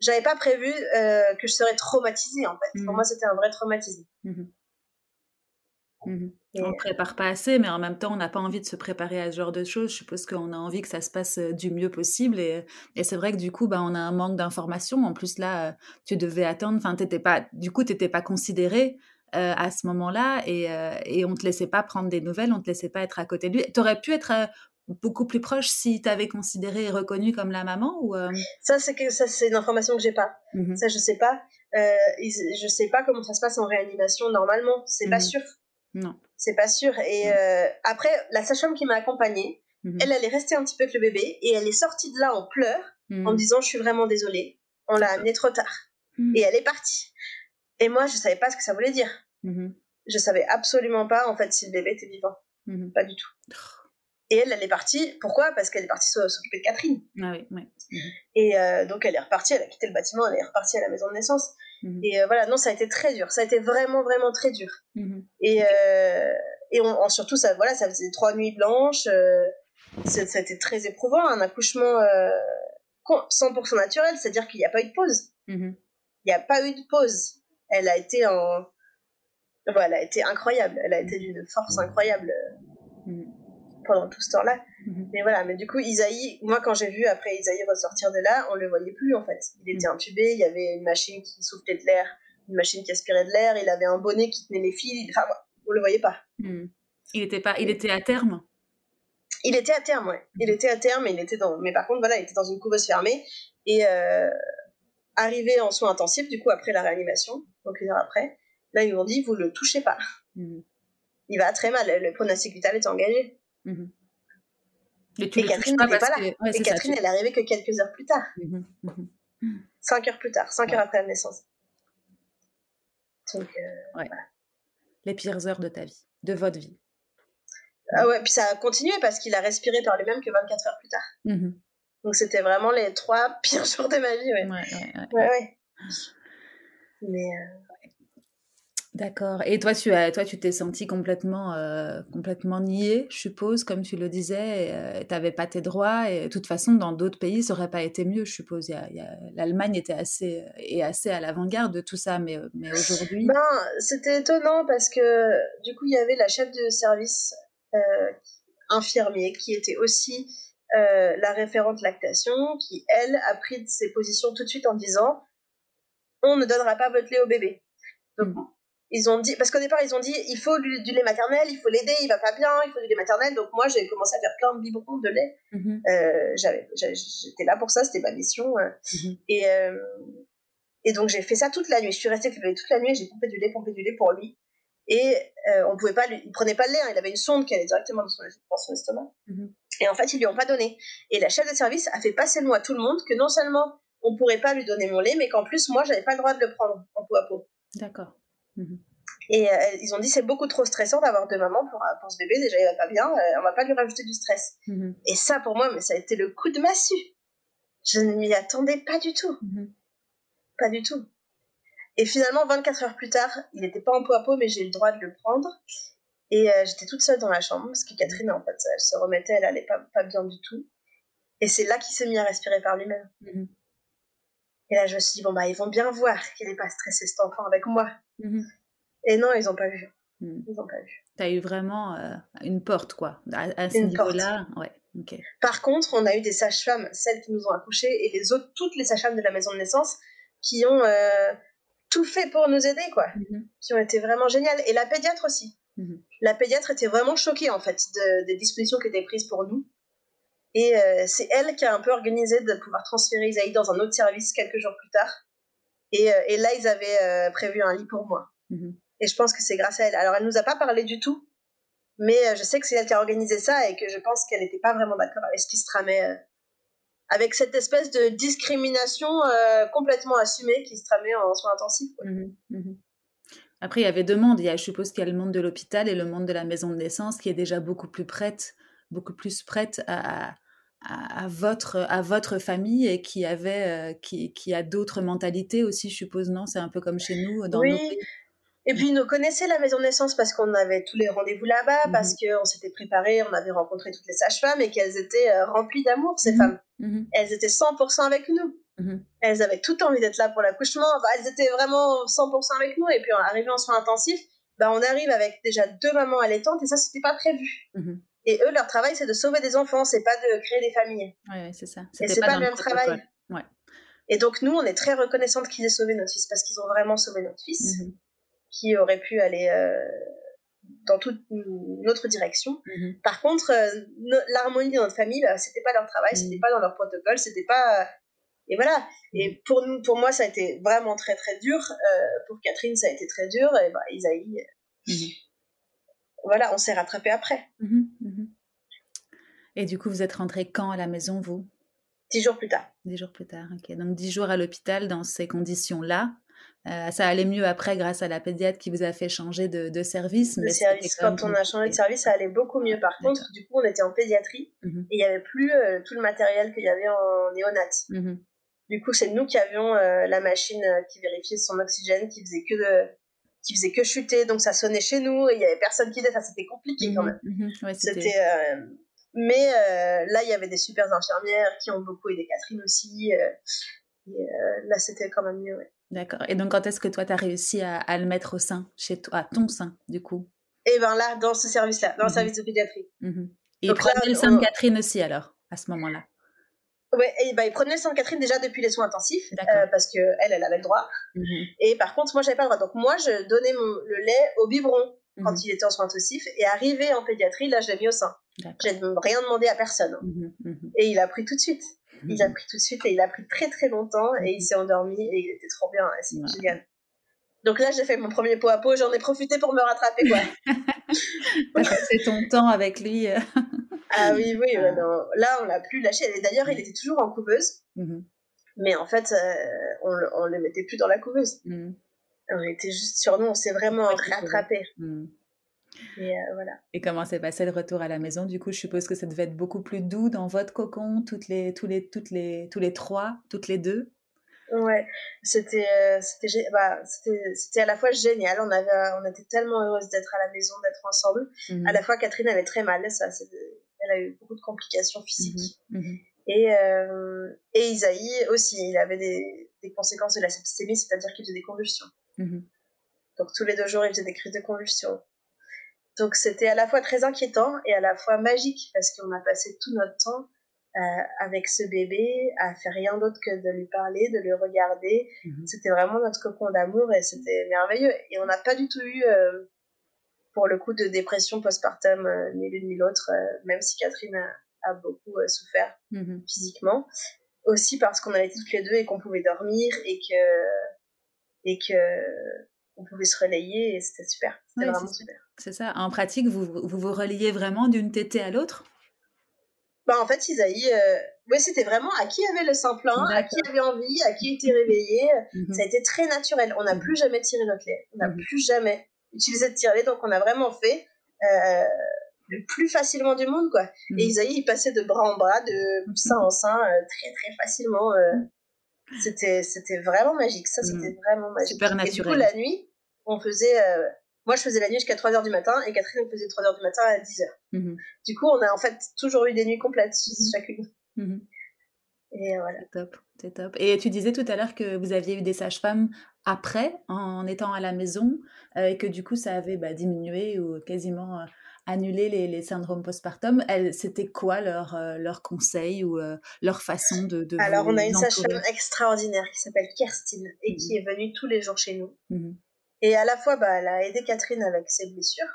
j'avais pas prévu euh, que je serais traumatisée en fait. Pour mhm. moi, c'était un vrai traumatisme. Mhm. Mhm. On ne prépare pas assez, mais en même temps, on n'a pas envie de se préparer à ce genre de choses. Je suppose qu'on a envie que ça se passe euh, du mieux possible. Et, et c'est vrai que du coup, bah, on a un manque d'informations. En plus, là, euh, tu devais attendre. Enfin, t'étais pas, du coup, tu n'étais pas considéré à ce moment-là et, et on ne te laissait pas prendre des nouvelles, on ne te laissait pas être à côté de lui. Tu aurais pu être beaucoup plus proche si tu avais considéré et reconnu comme la maman ou euh? Ça, c'est que ça, c'est une information que j'ai pas. Mmh ça, je sais pas. Euh, je sais pas comment ça se passe en réanimation normalement. C'est pas mmh sûr. Non. C'est pas sûr. Et euh, après, la sage-femme qui m'a accompagnée, mmh elle, elle est restée un petit peu avec le bébé et elle est sortie de là en pleurs en me disant Je suis vraiment désolée. On l'a amené trop tard. Et elle est partie. Et moi, je savais pas ce que ça voulait dire. Je savais absolument pas, en fait, si le bébé était vivant. Pas du tout. Et elle, elle est partie. Pourquoi? Parce qu'elle est partie s'occuper de Catherine. Ah oui, oui. Mhm. Et euh, donc, elle est repartie, elle a quitté le bâtiment, elle est repartie à la maison de naissance. Mhm. Et euh, voilà, non, ça a été très dur. Ça a été vraiment, vraiment très dur. Mhm. Et, euh, et on, surtout, ça, voilà, ça faisait trois nuits blanches. ça, a été très éprouvant. Un accouchement 100% naturel, c'est-à-dire qu'il n'y a pas eu de pause. Il n'y a pas eu de pause. Elle a été en. Voilà, elle a été incroyable. Elle a été d'une force incroyable pendant tout ce temps-là. Mhm. Mais voilà, mais du coup, Isaïe, moi quand j'ai vu après Isaïe ressortir de là, on le voyait plus en fait. Il était mhm. intubé, il y avait une machine qui soufflait de l'air, une machine qui aspirait de l'air, il avait un bonnet qui tenait les fils, enfin, on le voyait pas. Mhm. Il était pas, il était à terme. Il était à terme, ouais. Il était à terme, il était dans, mais par contre voilà, il était dans une couveuse fermée et euh, arrivé en soins intensifs, du coup après la réanimation, donc une heure après, là ils m'ont dit vous le touchez pas. Il va très mal, le pronostic vital est engagé. Mhm. Et, Catherine n'était pas là. et Catherine, elle est arrivée que quelques heures plus tard. Mhm, mhm. Cinq heures plus tard, cinq heures après la naissance. Donc, euh, Les pires heures de ta vie, de votre vie. Ah ouais, puis ça a continué parce qu'il a respiré par lui-même que 24 heures plus tard. Mmh Donc c'était vraiment les trois pires jours de ma vie, ouais. Ouais, ouais, ouais. Mais. Euh, D'accord. Et toi, tu as, toi, tu t'es senti complètement, euh, complètement nié, je suppose, comme tu le disais. Euh, tu n'avais pas tes droits. Et de toute façon, dans d'autres pays, ça n'aurait pas été mieux, je suppose. L'Allemagne était assez, est assez à l'avant-garde de tout ça, mais, mais aujourd'hui. Ben, c'était étonnant parce que du coup, il y avait la chef de service euh, infirmier qui était aussi la référente lactation, qui elle a pris ses positions tout de suite en disant on ne donnera pas votre lait au bébé. Donc, mmh. Ils ont dit, parce qu'au départ, ils ont dit, il faut du, lait maternel, il faut l'aider, il va pas bien, il faut du lait maternel. Donc moi, j'ai commencé à faire plein de biberons de lait. Euh, j'étais là pour ça, c'était ma mission. Euh. Mhm. Et, euh, et donc j'ai fait ça toute la nuit. Je suis restée toute la nuit, j'ai pompé du lait, pompé du lait pour lui. Et on pouvait pas, lui, il prenait pas le lait, hein. il avait une sonde qui allait directement dans son, estomac. Mhm. Et en fait, ils lui ont pas donné. Et la chef de service a fait passer le mot à tout le monde que non seulement on pourrait pas lui donner mon lait, mais qu'en plus moi, j'avais pas le droit de le prendre en peau à peau. D'accord. Mhm. Et euh, ils ont dit c'est beaucoup trop stressant d'avoir deux mamans pour, pour ce bébé, déjà il va pas bien, euh, on va pas lui rajouter du stress. Mhm. Et ça pour moi, mais ça a été le coup de massue. Je ne m'y attendais pas du tout. Mhm. Pas du tout. Et finalement, 24 heures plus tard, il n'était pas en peau à peau, mais j'ai eu le droit de le prendre. Et euh, j'étais toute seule dans la chambre, parce que Catherine, en fait, elle se remettait, elle allait pas, pas bien du tout. Et c'est là qu'il s'est mis à respirer par lui-même. Et là, je me suis dit, bon, bah, ils vont bien voir qu'il n'est pas stressé, cet enfant, avec moi. Mhm. Et non, ils n'ont pas vu. Ils n'ont pas vu. Tu as eu vraiment euh, une porte, quoi. À, ce niveau-là, ouais. Par contre, on a eu des sages-femmes, celles qui nous ont accouchées, et les autres, toutes les sages-femmes de la maison de naissance, qui ont euh, tout fait pour nous aider, quoi. Mhm. Qui ont été vraiment géniales. Et la pédiatre aussi. La pédiatre était vraiment choquée, en fait, des dispositions qui étaient prises pour nous. Et euh, c'est elle qui a un peu organisé de pouvoir transférer Isaïe dans un autre service quelques jours plus tard. Et, euh, et là, ils avaient euh, prévu un lit pour moi. Mhm. Et je pense que c'est grâce à elle. Alors, elle nous a pas parlé du tout, mais je sais que c'est elle qui a organisé ça et que je pense qu'elle n'était pas vraiment d'accord avec ce qui se tramait, avec cette espèce de discrimination complètement assumée qui se tramait en soins intensifs. Mhm. Mhm. Après, il y avait deux mondes. Il y a, je suppose qu'il y a le monde de l'hôpital et le monde de la maison de naissance qui est déjà beaucoup plus prête, beaucoup plus prête à, à, votre, à votre famille et qui, avait, euh, qui, qui a d'autres mentalités aussi, je suppose, non? C'est un peu comme chez nous dans oui. Et puis, nous connaissait la maison de naissance parce qu'on avait tous les rendez-vous là-bas, mmh parce qu'on s'était préparé, on avait rencontré toutes les sages-femmes et qu'elles étaient euh, remplies d'amour, ces mmh femmes. Mmh elles étaient 100% avec nous. Elles avaient tout envie d'être là pour l'accouchement. elles étaient vraiment 100% avec nous. Et puis, en arrivant en soins intensifs, bah, on arrive avec déjà deux mamans allaitantes et ça, c'était pas prévu. Et eux, leur travail, c'est de sauver des enfants, c'est pas de créer des familles. Oui, c'est ça. Et c'est pas, le même travail. Ouais. Et donc, nous, on est très reconnaissante qu'ils aient sauvé notre fils parce qu'ils ont vraiment sauvé notre fils, mhm. qui aurait pu aller euh, dans toute une autre direction. Mhm. Par contre, euh, l'harmonie de notre famille, bah, c'était pas leur travail, mhm. c'était pas dans leur protocole, c'était pas. Et voilà. Et pour nous, pour moi, ça a été vraiment très très dur. Euh, pour Catherine, ça a été très dur. Et bah, Isaïe voilà, on s'est rattrapé après. Mhm, mhm. Et du coup, vous êtes rentré quand à la maison, vous? Dix jours plus tard. Dix jours plus tard, ok. Donc dix jours à l'hôpital dans ces conditions-là. Euh, ça allait mieux après grâce à la pédiatre qui vous a fait changer de, service. Mais service, quand on a changé de service, ça allait beaucoup mieux. Par contre, du coup, on était en pédiatrie mhm. et il n'y avait plus euh, tout le matériel qu'il y avait en néonat. Du coup, c'est nous qui avions euh, la machine qui vérifiait son oxygène, qui faisait que de, qui faisait que chuter, donc ça sonnait chez nous, et il y avait personne qui disait, ça c'était compliqué quand mhm, même. Mhm, c'était. Euh, mais euh, là, il y avait des super infirmières qui ont beaucoup aidé Catherine aussi. Euh, et là, c'était quand même mieux. D'accord. Et donc, quand est-ce que toi, tu as réussi à, le mettre au sein, chez toi, à ton sein, du coup? Et eh bien là, dans ce service-là, dans le mhm. service de pédiatrie. Et prenez le sein de Catherine aussi, alors, à ce moment-là? Ouais, et bah, il prenait le sang de Catherine déjà depuis les soins intensifs, euh, parce que elle, elle avait le droit. Mhm. Et par contre, moi, j'avais pas le droit. Donc moi, je donnais mon, le lait au biberon quand mhm. il était en soins intensifs. Et arrivé en pédiatrie, là, je l'ai mis au sein. J'ai rien demandé à personne. Mhm, et il a pris tout de suite. Il a pris tout de suite et il a pris très très longtemps et il s'est endormi et il était trop bien. C'est génial. Donc là, j'ai fait mon premier pot à pot, j'en ai profité pour me rattraper. Quoi. C'est ton temps avec lui. ah oui, oui, ah. là, on l'a plus lâché. D'ailleurs, il était toujours en couveuse. Mhm. Mais en fait, euh, on ne le mettait plus dans la couveuse. Mhm. On était juste sur nous, on s'est vraiment rattrapé. Mhm. Et voilà. Et comment s'est passé le retour à la maison? Du coup, je suppose que ça devait être beaucoup plus doux dans votre cocon, toutes les, tous, les, toutes les, tous les trois, toutes les deux? Ouais, c'était c'était bah, c'était à la fois génial. On avait on était tellement heureuse d'être à la maison, d'être ensemble. À la mmh fois, Catherine avait très mal. Ça, elle a eu beaucoup de complications physiques. Mmh mmh et, euh, et Isaïe aussi, il avait des, des conséquences de la septicémie, c'est-à-dire qu'il faisait des convulsions. Donc tous les deux jours, il faisait des crises de convulsions. Donc c'était à la fois très inquiétant et à la fois magique parce qu'on a passé tout notre temps euh, avec ce bébé, à faire rien d'autre que de lui parler, de le regarder. Mhm. C'était vraiment notre cocon d'amour et c'était merveilleux. Et on n'a pas du tout eu, euh, pour le coup, de dépression postpartum, euh, ni l'une ni l'autre, même si Catherine a, beaucoup souffert mhm. physiquement. Aussi parce qu'on avait été toutes les deux et qu'on pouvait dormir et que, et que on pouvait se relayer et c'était super. C'était vraiment super. C'est ça. En pratique, vous, vous vous reliez vraiment d'une tétée à l'autre? Bah, en fait, Isaïe, euh, oui, c'était vraiment à qui avait le sein plein, à qui avait envie, à qui était réveillé. Mhm. Ça a été très naturel. On n'a mhm. plus jamais tiré notre lait. On n'a mhm. plus jamais utilisé de tire-lait. Donc, on a vraiment fait euh, le plus facilement du monde, quoi. Et Isaïe, il passait de bras en bras, de sein en sein, euh, très, très facilement. c'était, c'était vraiment magique. Ça, c'était vraiment magique. Super naturel. Et du coup, la nuit, on faisait moi, je faisais la nuit jusqu'à 3h du matin et Catherine elle faisait 3h du matin à 10h. Mhm. Du coup, on a en fait toujours eu des nuits complètes mhm. chacune. Mhm. Et voilà. C'est top, c'est top. Et tu disais tout à l'heure que vous aviez eu des sages-femmes après, en étant à la maison, euh, et que du coup, ça avait bah, diminué ou quasiment euh, annulé les, les, syndromes postpartum. C'était quoi leur, euh, leur conseil ou leur façon de, de Alors, on a une sage-femme extraordinaire qui s'appelle Kerstin et qui est venue tous les jours chez nous. Et à la fois, bah, elle a aidé Catherine avec ses blessures,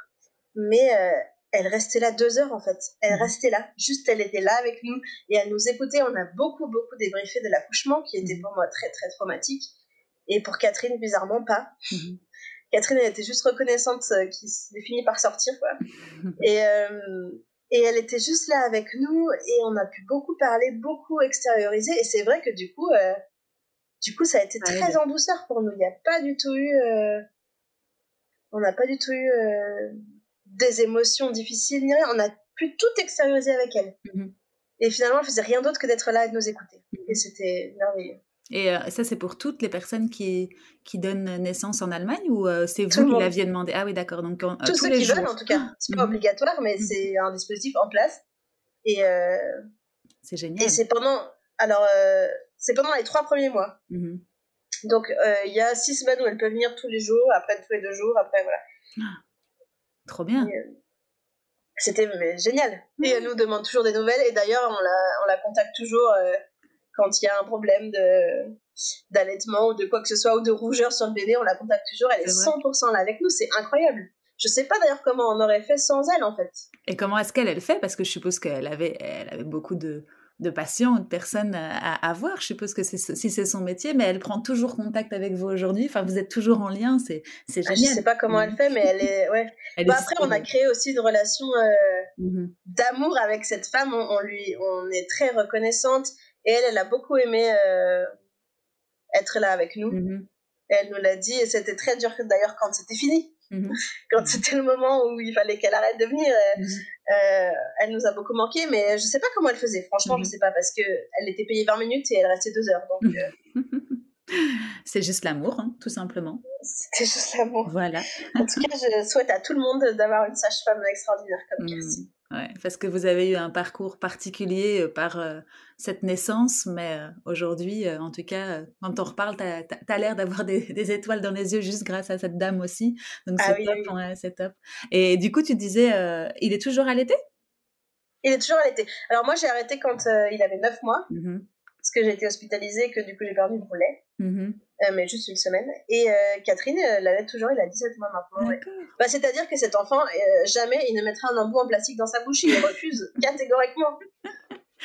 mais euh, elle restait là deux heures en fait. Elle mhm. restait là, juste elle était là avec nous et elle nous écoutait. On a beaucoup, beaucoup débriefé de l'accouchement qui était mhm. pour moi très, très traumatique. Et pour Catherine, bizarrement, pas. Mhm. Catherine, elle était juste reconnaissante euh, qu'il s'est fini par sortir, quoi. et, euh, et elle était juste là avec nous et on a pu beaucoup parler, beaucoup extérioriser. Et c'est vrai que du coup, du coup, ça a été très en douceur pour nous. Il n'y a pas du tout eu. Euh, on n'a pas du tout eu euh, des émotions difficiles ni rien. On a pu tout extérioriser avec elle. Mm-hmm. Et finalement, elle faisait rien d'autre que d'être là et de nous écouter. Mm-hmm. Et c'était merveilleux. Et euh, ça, c'est pour toutes les personnes qui, qui donnent naissance en Allemagne ou c'est vous qui l'aviez demandé? Ah oui, d'accord. Donc, tous, tous ceux qui veulent, en tout cas. C'est pas mm-hmm. obligatoire, mais c'est un dispositif en place. Et c'est génial. Et c'est pendant. Alors, c'est pendant les trois premiers mois. Mhm. Donc, euh, il y a six semaines où elle peut venir tous les jours, après tous les deux jours, après voilà. Ah, trop bien. Euh, c'était génial. Et elle nous demande toujours des nouvelles. Et d'ailleurs, on la, on la contacte toujours euh, quand il y a un problème de d'allaitement ou de quoi que ce soit, ou de rougeur sur le bébé, on la contacte toujours. Elle est, 100% là avec nous. C'est incroyable. Je sais pas d'ailleurs comment on aurait fait sans elle, en fait. Et comment est-ce qu'elle elle fait? Parce que je suppose qu'elle avait, elle avait beaucoup de de patients ou de personnes à, à voir. Je suppose que si c'est son métier, mais elle prend toujours contact avec vous aujourd'hui. Enfin, vous êtes toujours en lien, c'est ah, génial. je sais pas comment elle fait, mais elle est. Ouais. Bah, après, on a créé aussi une relation euh, mmh d'amour avec cette femme. On, lui, on est très reconnaissante et elle, elle a beaucoup aimé euh, être là avec nous. Mmh elle nous l'a dit et c'était très dur d'ailleurs quand c'était fini. Mhm. Quand c'était le moment où il fallait qu'elle arrête de venir, euh, mhm. euh, elle nous a beaucoup manqué, mais je sais pas comment elle faisait. Franchement, je mhm. sais pas parce que elle était payée 20 minutes et elle restait 2 heures. Donc, euh. C'est juste l'amour, hein, tout simplement. C'était juste l'amour. Voilà. en tout cas, je souhaite à tout le monde d'avoir une sage-femme extraordinaire comme Kirsten. Ouais, parce que vous avez eu un parcours particulier euh, par euh, cette naissance, mais euh, aujourd'hui, en tout cas, quand on reparle, tu as, l'air d'avoir des, étoiles dans les yeux juste grâce à cette dame aussi. Donc ah c'est top, c'est top. Et du coup, tu disais, il est toujours allaité Il est toujours allaité. Alors moi, j'ai arrêté quand il avait 9 mois, mmh parce que j'ai été hospitalisée, que du coup j'ai perdu le roulet. Mmh euh, mais juste une semaine. Et euh, Catherine, elle l'allait toujours, il a 17 mois maintenant. Bah, C'est-à-dire que cet enfant, euh, jamais il ne mettra un embout en plastique dans sa bouche, il refuse catégoriquement.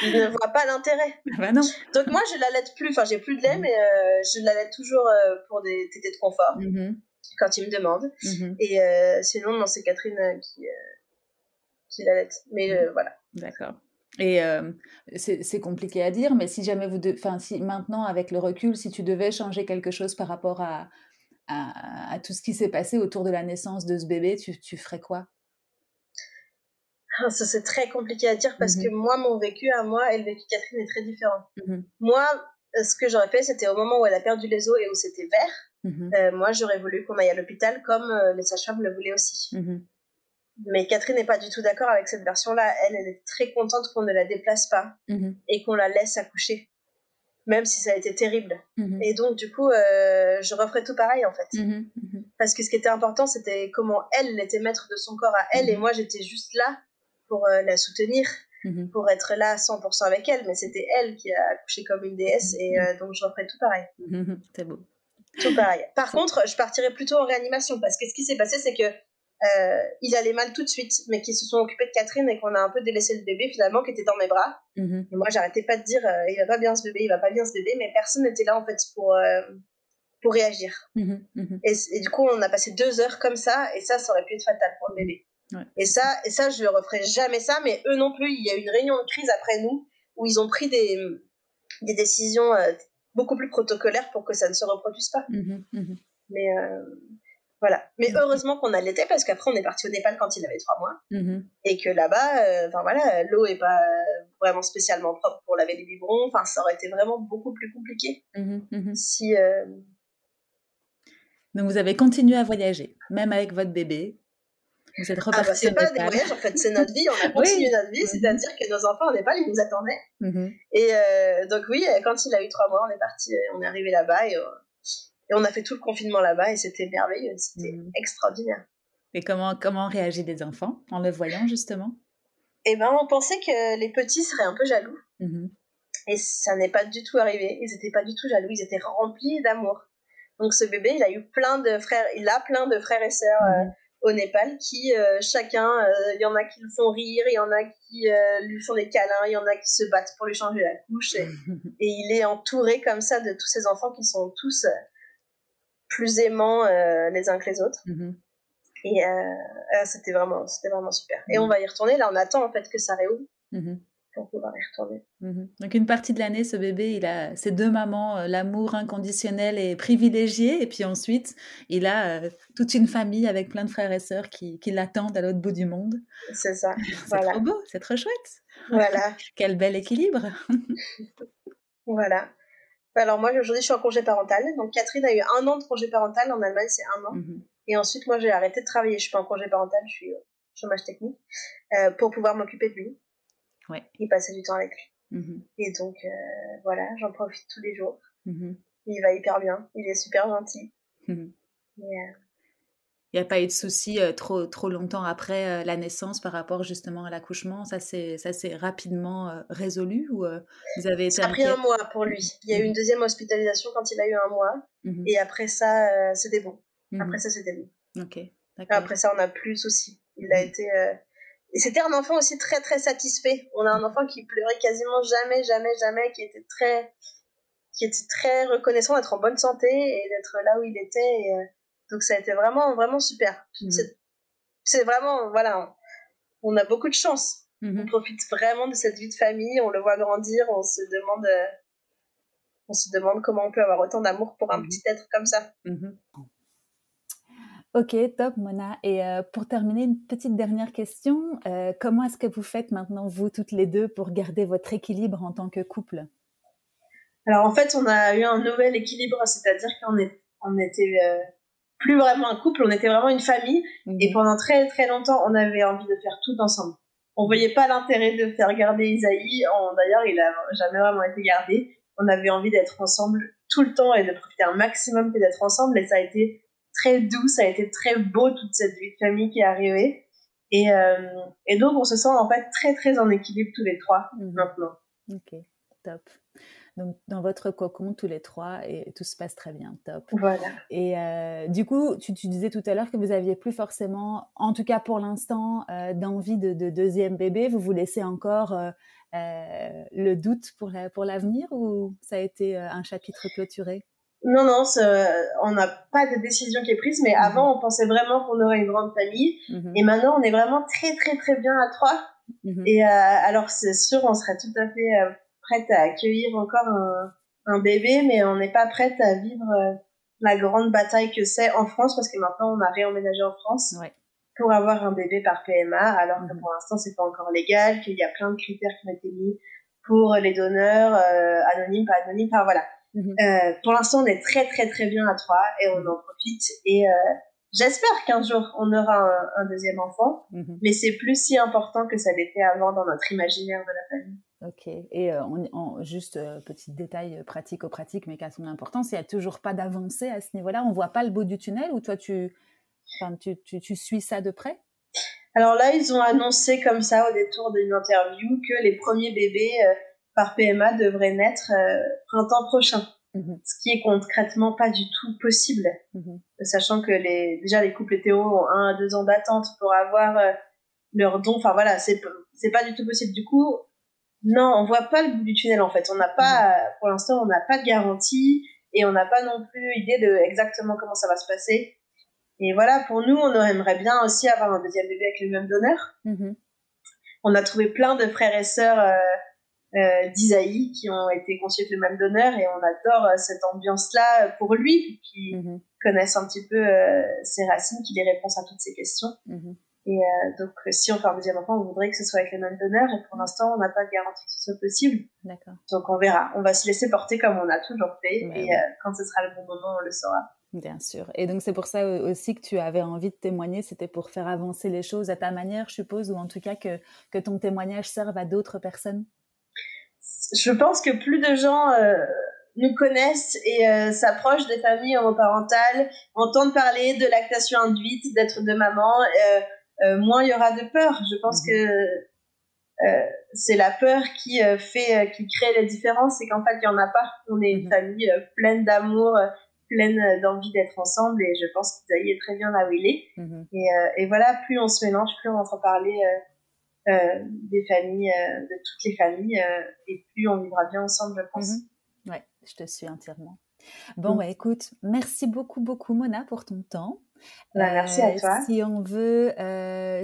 Il ne voit pas l'intérêt. Bah non. Donc moi, je l'allaite plus, enfin j'ai plus de lait, mmh. mais je l'allaite toujours pour des tétés de confort, mmh quand il me demande. Et sinon, non, c'est Catherine qui, qui l'allaite. Mais voilà. D'accord. Et euh, c'est compliqué à dire, mais si jamais vous, enfin, si maintenant avec le recul, si tu devais changer quelque chose par rapport à, à, tout ce qui s'est passé autour de la naissance de ce bébé, tu, tu ferais quoi? Ah, Ça, c'est très compliqué à dire parce que moi, mon vécu à moi et le vécu Catherine est très différent. Moi, ce que j'aurais fait, c'était au moment où elle a perdu les os et où c'était vert. moi, j'aurais voulu qu'on aille à l'hôpital comme les sages-femmes le voulaient aussi. Mais Catherine n'est pas du tout d'accord avec cette version-là. Elle, elle est très contente qu'on ne la déplace pas mhm. et qu'on la laisse accoucher, même si ça a été terrible. Mhm. Et donc, du coup, euh, je referais tout pareil, en fait. Mhm. Parce que ce qui était important, c'était comment elle, était maître de son corps à elle, et moi, j'étais juste là pour euh, la soutenir, pour être là à 100% avec elle. Mais c'était elle qui a accouché comme une déesse, et euh, donc je referais tout pareil. C'est beau. Tout pareil. Par contre, je partirais plutôt en réanimation, parce que ce qui s'est passé, c'est que euh, il allait mal tout de suite, mais qui se sont occupés de Catherine et qu'on a un peu délaissé le bébé finalement qui était dans mes bras. Mhm. Et moi j'arrêtais pas de dire euh, il va pas bien ce bébé, il va pas bien ce bébé, mais personne n'était là en fait pour euh, pour réagir. Mhm, mhm. Et, du coup on a passé deux heures comme ça et ça ça aurait pu être fatal pour le bébé. Et ça et ça je referai jamais ça, mais eux non plus. Il y a eu une réunion de crise après nous où ils ont pris des des décisions beaucoup plus protocolaires pour que ça ne se reproduise pas. Mais voilà. Mais heureusement qu'on a l'été parce qu'après on est parti au Népal quand il avait trois mois mm-hmm. et que là-bas, euh, enfin voilà, l'eau est pas vraiment spécialement propre pour laver les biberons. Enfin, ça aurait été vraiment beaucoup plus compliqué si. Euh, Donc vous avez continué à voyager, même avec votre bébé. Vous êtes reparti. Ah bah c'est pas des voyages, en fait, c'est notre vie. On a continué notre vie, c'est-à-dire que nos enfants au Népal, ils nous attendaient. Et euh, donc oui, quand il a eu trois mois, on est parti, on est arrivé là-bas et et on a fait tout le confinement là-bas et c'était merveilleux, c'était mmh. extraordinaire. Et comment, comment réagissent les enfants en le voyant justement? Eh ben, on pensait que les petits seraient un peu jaloux. Mmh et ça n'est pas du tout arrivé. Ils n'étaient pas du tout jaloux, ils étaient remplis d'amour. Donc ce bébé, il a eu plein de frères, il a plein de frères et sœurs mmh euh, au Népal qui euh, chacun, euh, il y en a qui le font rire, il y en a qui lui font des câlins, il y en a qui se battent pour lui changer la couche. Et, et, il est entouré comme ça de tous ces enfants qui sont tous plus aimants euh, les uns que les autres. Mhm. Et euh, euh, c'était vraiment, c'était vraiment super. Et on mhm. va y retourner. Là, on attend en fait que ça réouvre mhm. pour pouvoir y retourner. Donc une partie de l'année, ce bébé, il a ses deux mamans, l'amour inconditionnel et privilégié, et puis ensuite, il a toute une famille avec plein de frères et sœurs qui, qui l'attendent à l'autre bout du monde. C'est ça. c'est trop beau, c'est trop chouette. Voilà. Quel bel équilibre. voilà. Alors moi aujourd'hui je suis en congé parental. Donc Catherine a eu un an de congé parental. En Allemagne c'est un an. Mhm. Et ensuite moi j'ai arrêté de travailler. Je suis pas en congé parental, je suis au chômage technique euh, pour pouvoir m'occuper de lui. Ouais. Et passer du temps avec lui. Mhm. Et donc euh, voilà, j'en profite tous les jours. Mhm. Il va hyper bien. Il est super gentil. Et, euh, n'y a pas eu de soucis euh, trop, trop longtemps après euh, la naissance par rapport justement à l'accouchement? Ça s'est rapidement euh, résolu ou vous avez Ça a pris un mois pour lui. Il y a eu une deuxième hospitalisation quand il a eu un mois. Mmh et après ça, c'était bon. Mmh après ça, c'était bon. Ok. Après ça, on n'a plus de soucis. Il a mmh. été. Et c'était un enfant aussi très très satisfait. On a un enfant qui pleurait quasiment jamais, jamais, jamais, qui était très, qui était très reconnaissant d'être en bonne santé et d'être là où il était. Et, donc ça a été vraiment, vraiment super. Mhm. C'est vraiment, voilà, on a beaucoup de chance. Mhm. On profite vraiment de cette vie de famille, on le voit grandir, on se demande, euh, on se demande comment on peut avoir autant d'amour pour un mhm. petit être comme ça. Ok, top Mona. Et euh, pour terminer, une petite dernière question. Euh, comment est-ce que vous faites maintenant, vous toutes les deux, pour garder votre équilibre en tant que couple? Alors en fait, on a eu un nouvel équilibre, c'est-à-dire qu'on est, on était plus vraiment un couple, on était vraiment une famille. Mhm. Et pendant très très longtemps, on avait envie de faire tout ensemble. On voyait pas l'intérêt de faire garder Isaïe. D'ailleurs, il a jamais vraiment été gardé. On avait envie d'être ensemble tout le temps et de profiter un maximum d'être ensemble. Et ça a été très doux, ça a été très beau toute cette vie de famille qui est arrivée. Et, euh, et donc, on se sent en fait très très en équilibre tous les trois mhm. maintenant. Ok, top. Donc, dans votre cocon, tous les trois, et tout se passe très bien, top. Voilà. Et euh, du coup, tu, disais tout à l'heure que vous aviez plus forcément, en tout cas pour l'instant, euh, d'envie de, deuxième bébé. Vous vous laissez encore euh, le doute pour l'avenir ou ça a été un chapitre clôturé? Non, non, on n'a pas de décision qui est prise, mais mhm. avant, on pensait vraiment qu'on aurait une grande famille. Mhm. Et maintenant, on est vraiment très, très, très bien à trois. Mhm. Et alors, c'est sûr, on serait tout à fait prête à accueillir encore un, bébé, mais on n'est pas prête à vivre euh, la grande bataille que c'est en France, parce que maintenant on a réemménagé en France. pour avoir un bébé par PMA, alors que mhm. pour l'instant c'est pas encore légal, qu'il y a plein de critères qui ont été mis pour les donneurs euh, anonymes, pas anonymes, enfin voilà. Mhm. Euh, pour l'instant on est très très très bien à trois et on en profite et euh, j'espère qu'un jour on aura un, un deuxième enfant, mhm. mais c'est plus si important que ça l'était avant dans notre imaginaire de la famille. Ok, et euh, on, juste petit détail pratico-pratique, mais qui a son importance, il n'y a toujours pas d'avancée à ce niveau-là? On voit pas le bout du tunnel ou toi tu, tu, tu, tu, suis ça de près? Alors là, ils ont annoncé comme ça au détour d'une interview que les premiers bébés euh, par PMA devraient naître euh, printemps prochain. Mhm. Ce qui est concrètement pas du tout possible, mhm. sachant que les, déjà les couples hétéros ont un à deux ans d'attente pour avoir euh, leur don. Enfin voilà, c'est c'est pas du tout possible. Du coup, non, on voit pas le bout du tunnel en fait. On n'a pas, mhm. pour l'instant, on n'a pas de garantie et on n'a pas non plus idée de exactement comment ça va se passer. Et voilà, pour nous, on aimerait bien aussi avoir un deuxième bébé avec le même donneur. Mm-hmm. On a trouvé plein de frères et sœurs euh, euh, d'Isaïe qui ont été conçus avec le même donneur et on adore euh, cette ambiance-là pour lui, qui mm-hmm. connaissent un petit peu ses racines, qui les réponses à toutes ces questions. Et euh, donc, si on fait un deuxième enfant, on voudrait que ce soit avec le même donneur. Et pour l'instant, on n'a pas de garantie que ce soit possible. D'accord. Donc, on verra. On va se laisser porter comme on a toujours fait. et quand ce sera le bon moment, on le saura. Bien sûr. Et donc c'est pour ça aussi que tu avais envie de témoigner, c'était pour faire avancer les choses à ta manière, je suppose, ou en tout cas que, que ton témoignage serve à d'autres personnes? Je pense que plus de gens euh, nous connaissent et euh, s'approchent des familles homoparentales, entendent parler de lactation induite, d'être de maman, euh, moins il y aura de peur. Je pense mmh que c'est la peur qui fait, qui crée les différences et qu'en fait il n'y en a pas. On est une mmh famille pleine d'amour pleine d'envie d'être ensemble et je pense qu'Isaïe est très bien là où il est. Mhm. Et, euh, et, voilà, plus on se mélange, plus on entend parler euh, euh des familles, euh, de toutes les familles et plus on vivra bien ensemble, je pense. Mhm. Ouais, je te suis entièrement. Bon, mm. bah, écoute, merci beaucoup, beaucoup, Mona, pour ton temps. Bah, merci à toi. Si on veut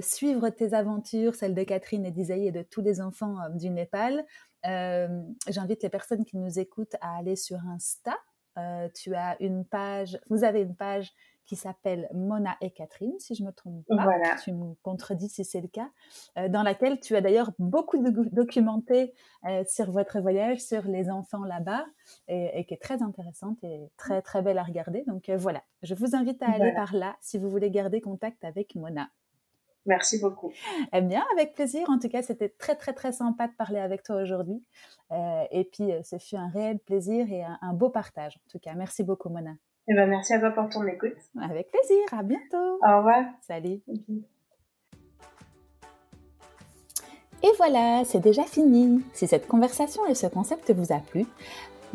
suivre tes aventures, celles de Catherine et d'Isaïe et de tous les enfants du Népal, j'invite les personnes qui nous écoutent à aller sur Insta euh, tu as une page, vous avez une page qui s'appelle Mona et Catherine, si je me trompe pas. Voilà. Tu me contredis si c'est le cas, euh, dans laquelle tu as d'ailleurs beaucoup de documenté euh, sur votre voyage, sur les enfants là-bas, et, qui est très intéressante et très très belle à regarder. Donc voilà, je vous invite à aller par là si vous voulez garder contact avec Mona. Merci beaucoup. Eh bien, avec plaisir. En tout cas, c'était très, très, très sympa de parler avec toi aujourd'hui. Euh, et puis, euh, ce fut un réel plaisir et un, beau partage. En tout cas, merci beaucoup, Mona. Eh ben, merci à toi pour ton écoute. Avec plaisir. À bientôt. Au revoir. Salut. Et voilà, c'est déjà fini. Si cette conversation et ce concept vous a plu,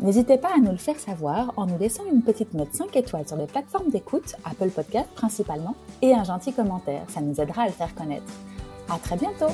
N'hésitez pas à nous le faire savoir en nous laissant une petite note 5 étoiles sur les plateformes d'écoute, Apple Podcast principalement, et un gentil commentaire. Ça nous aidera à le faire connaître. À très bientôt!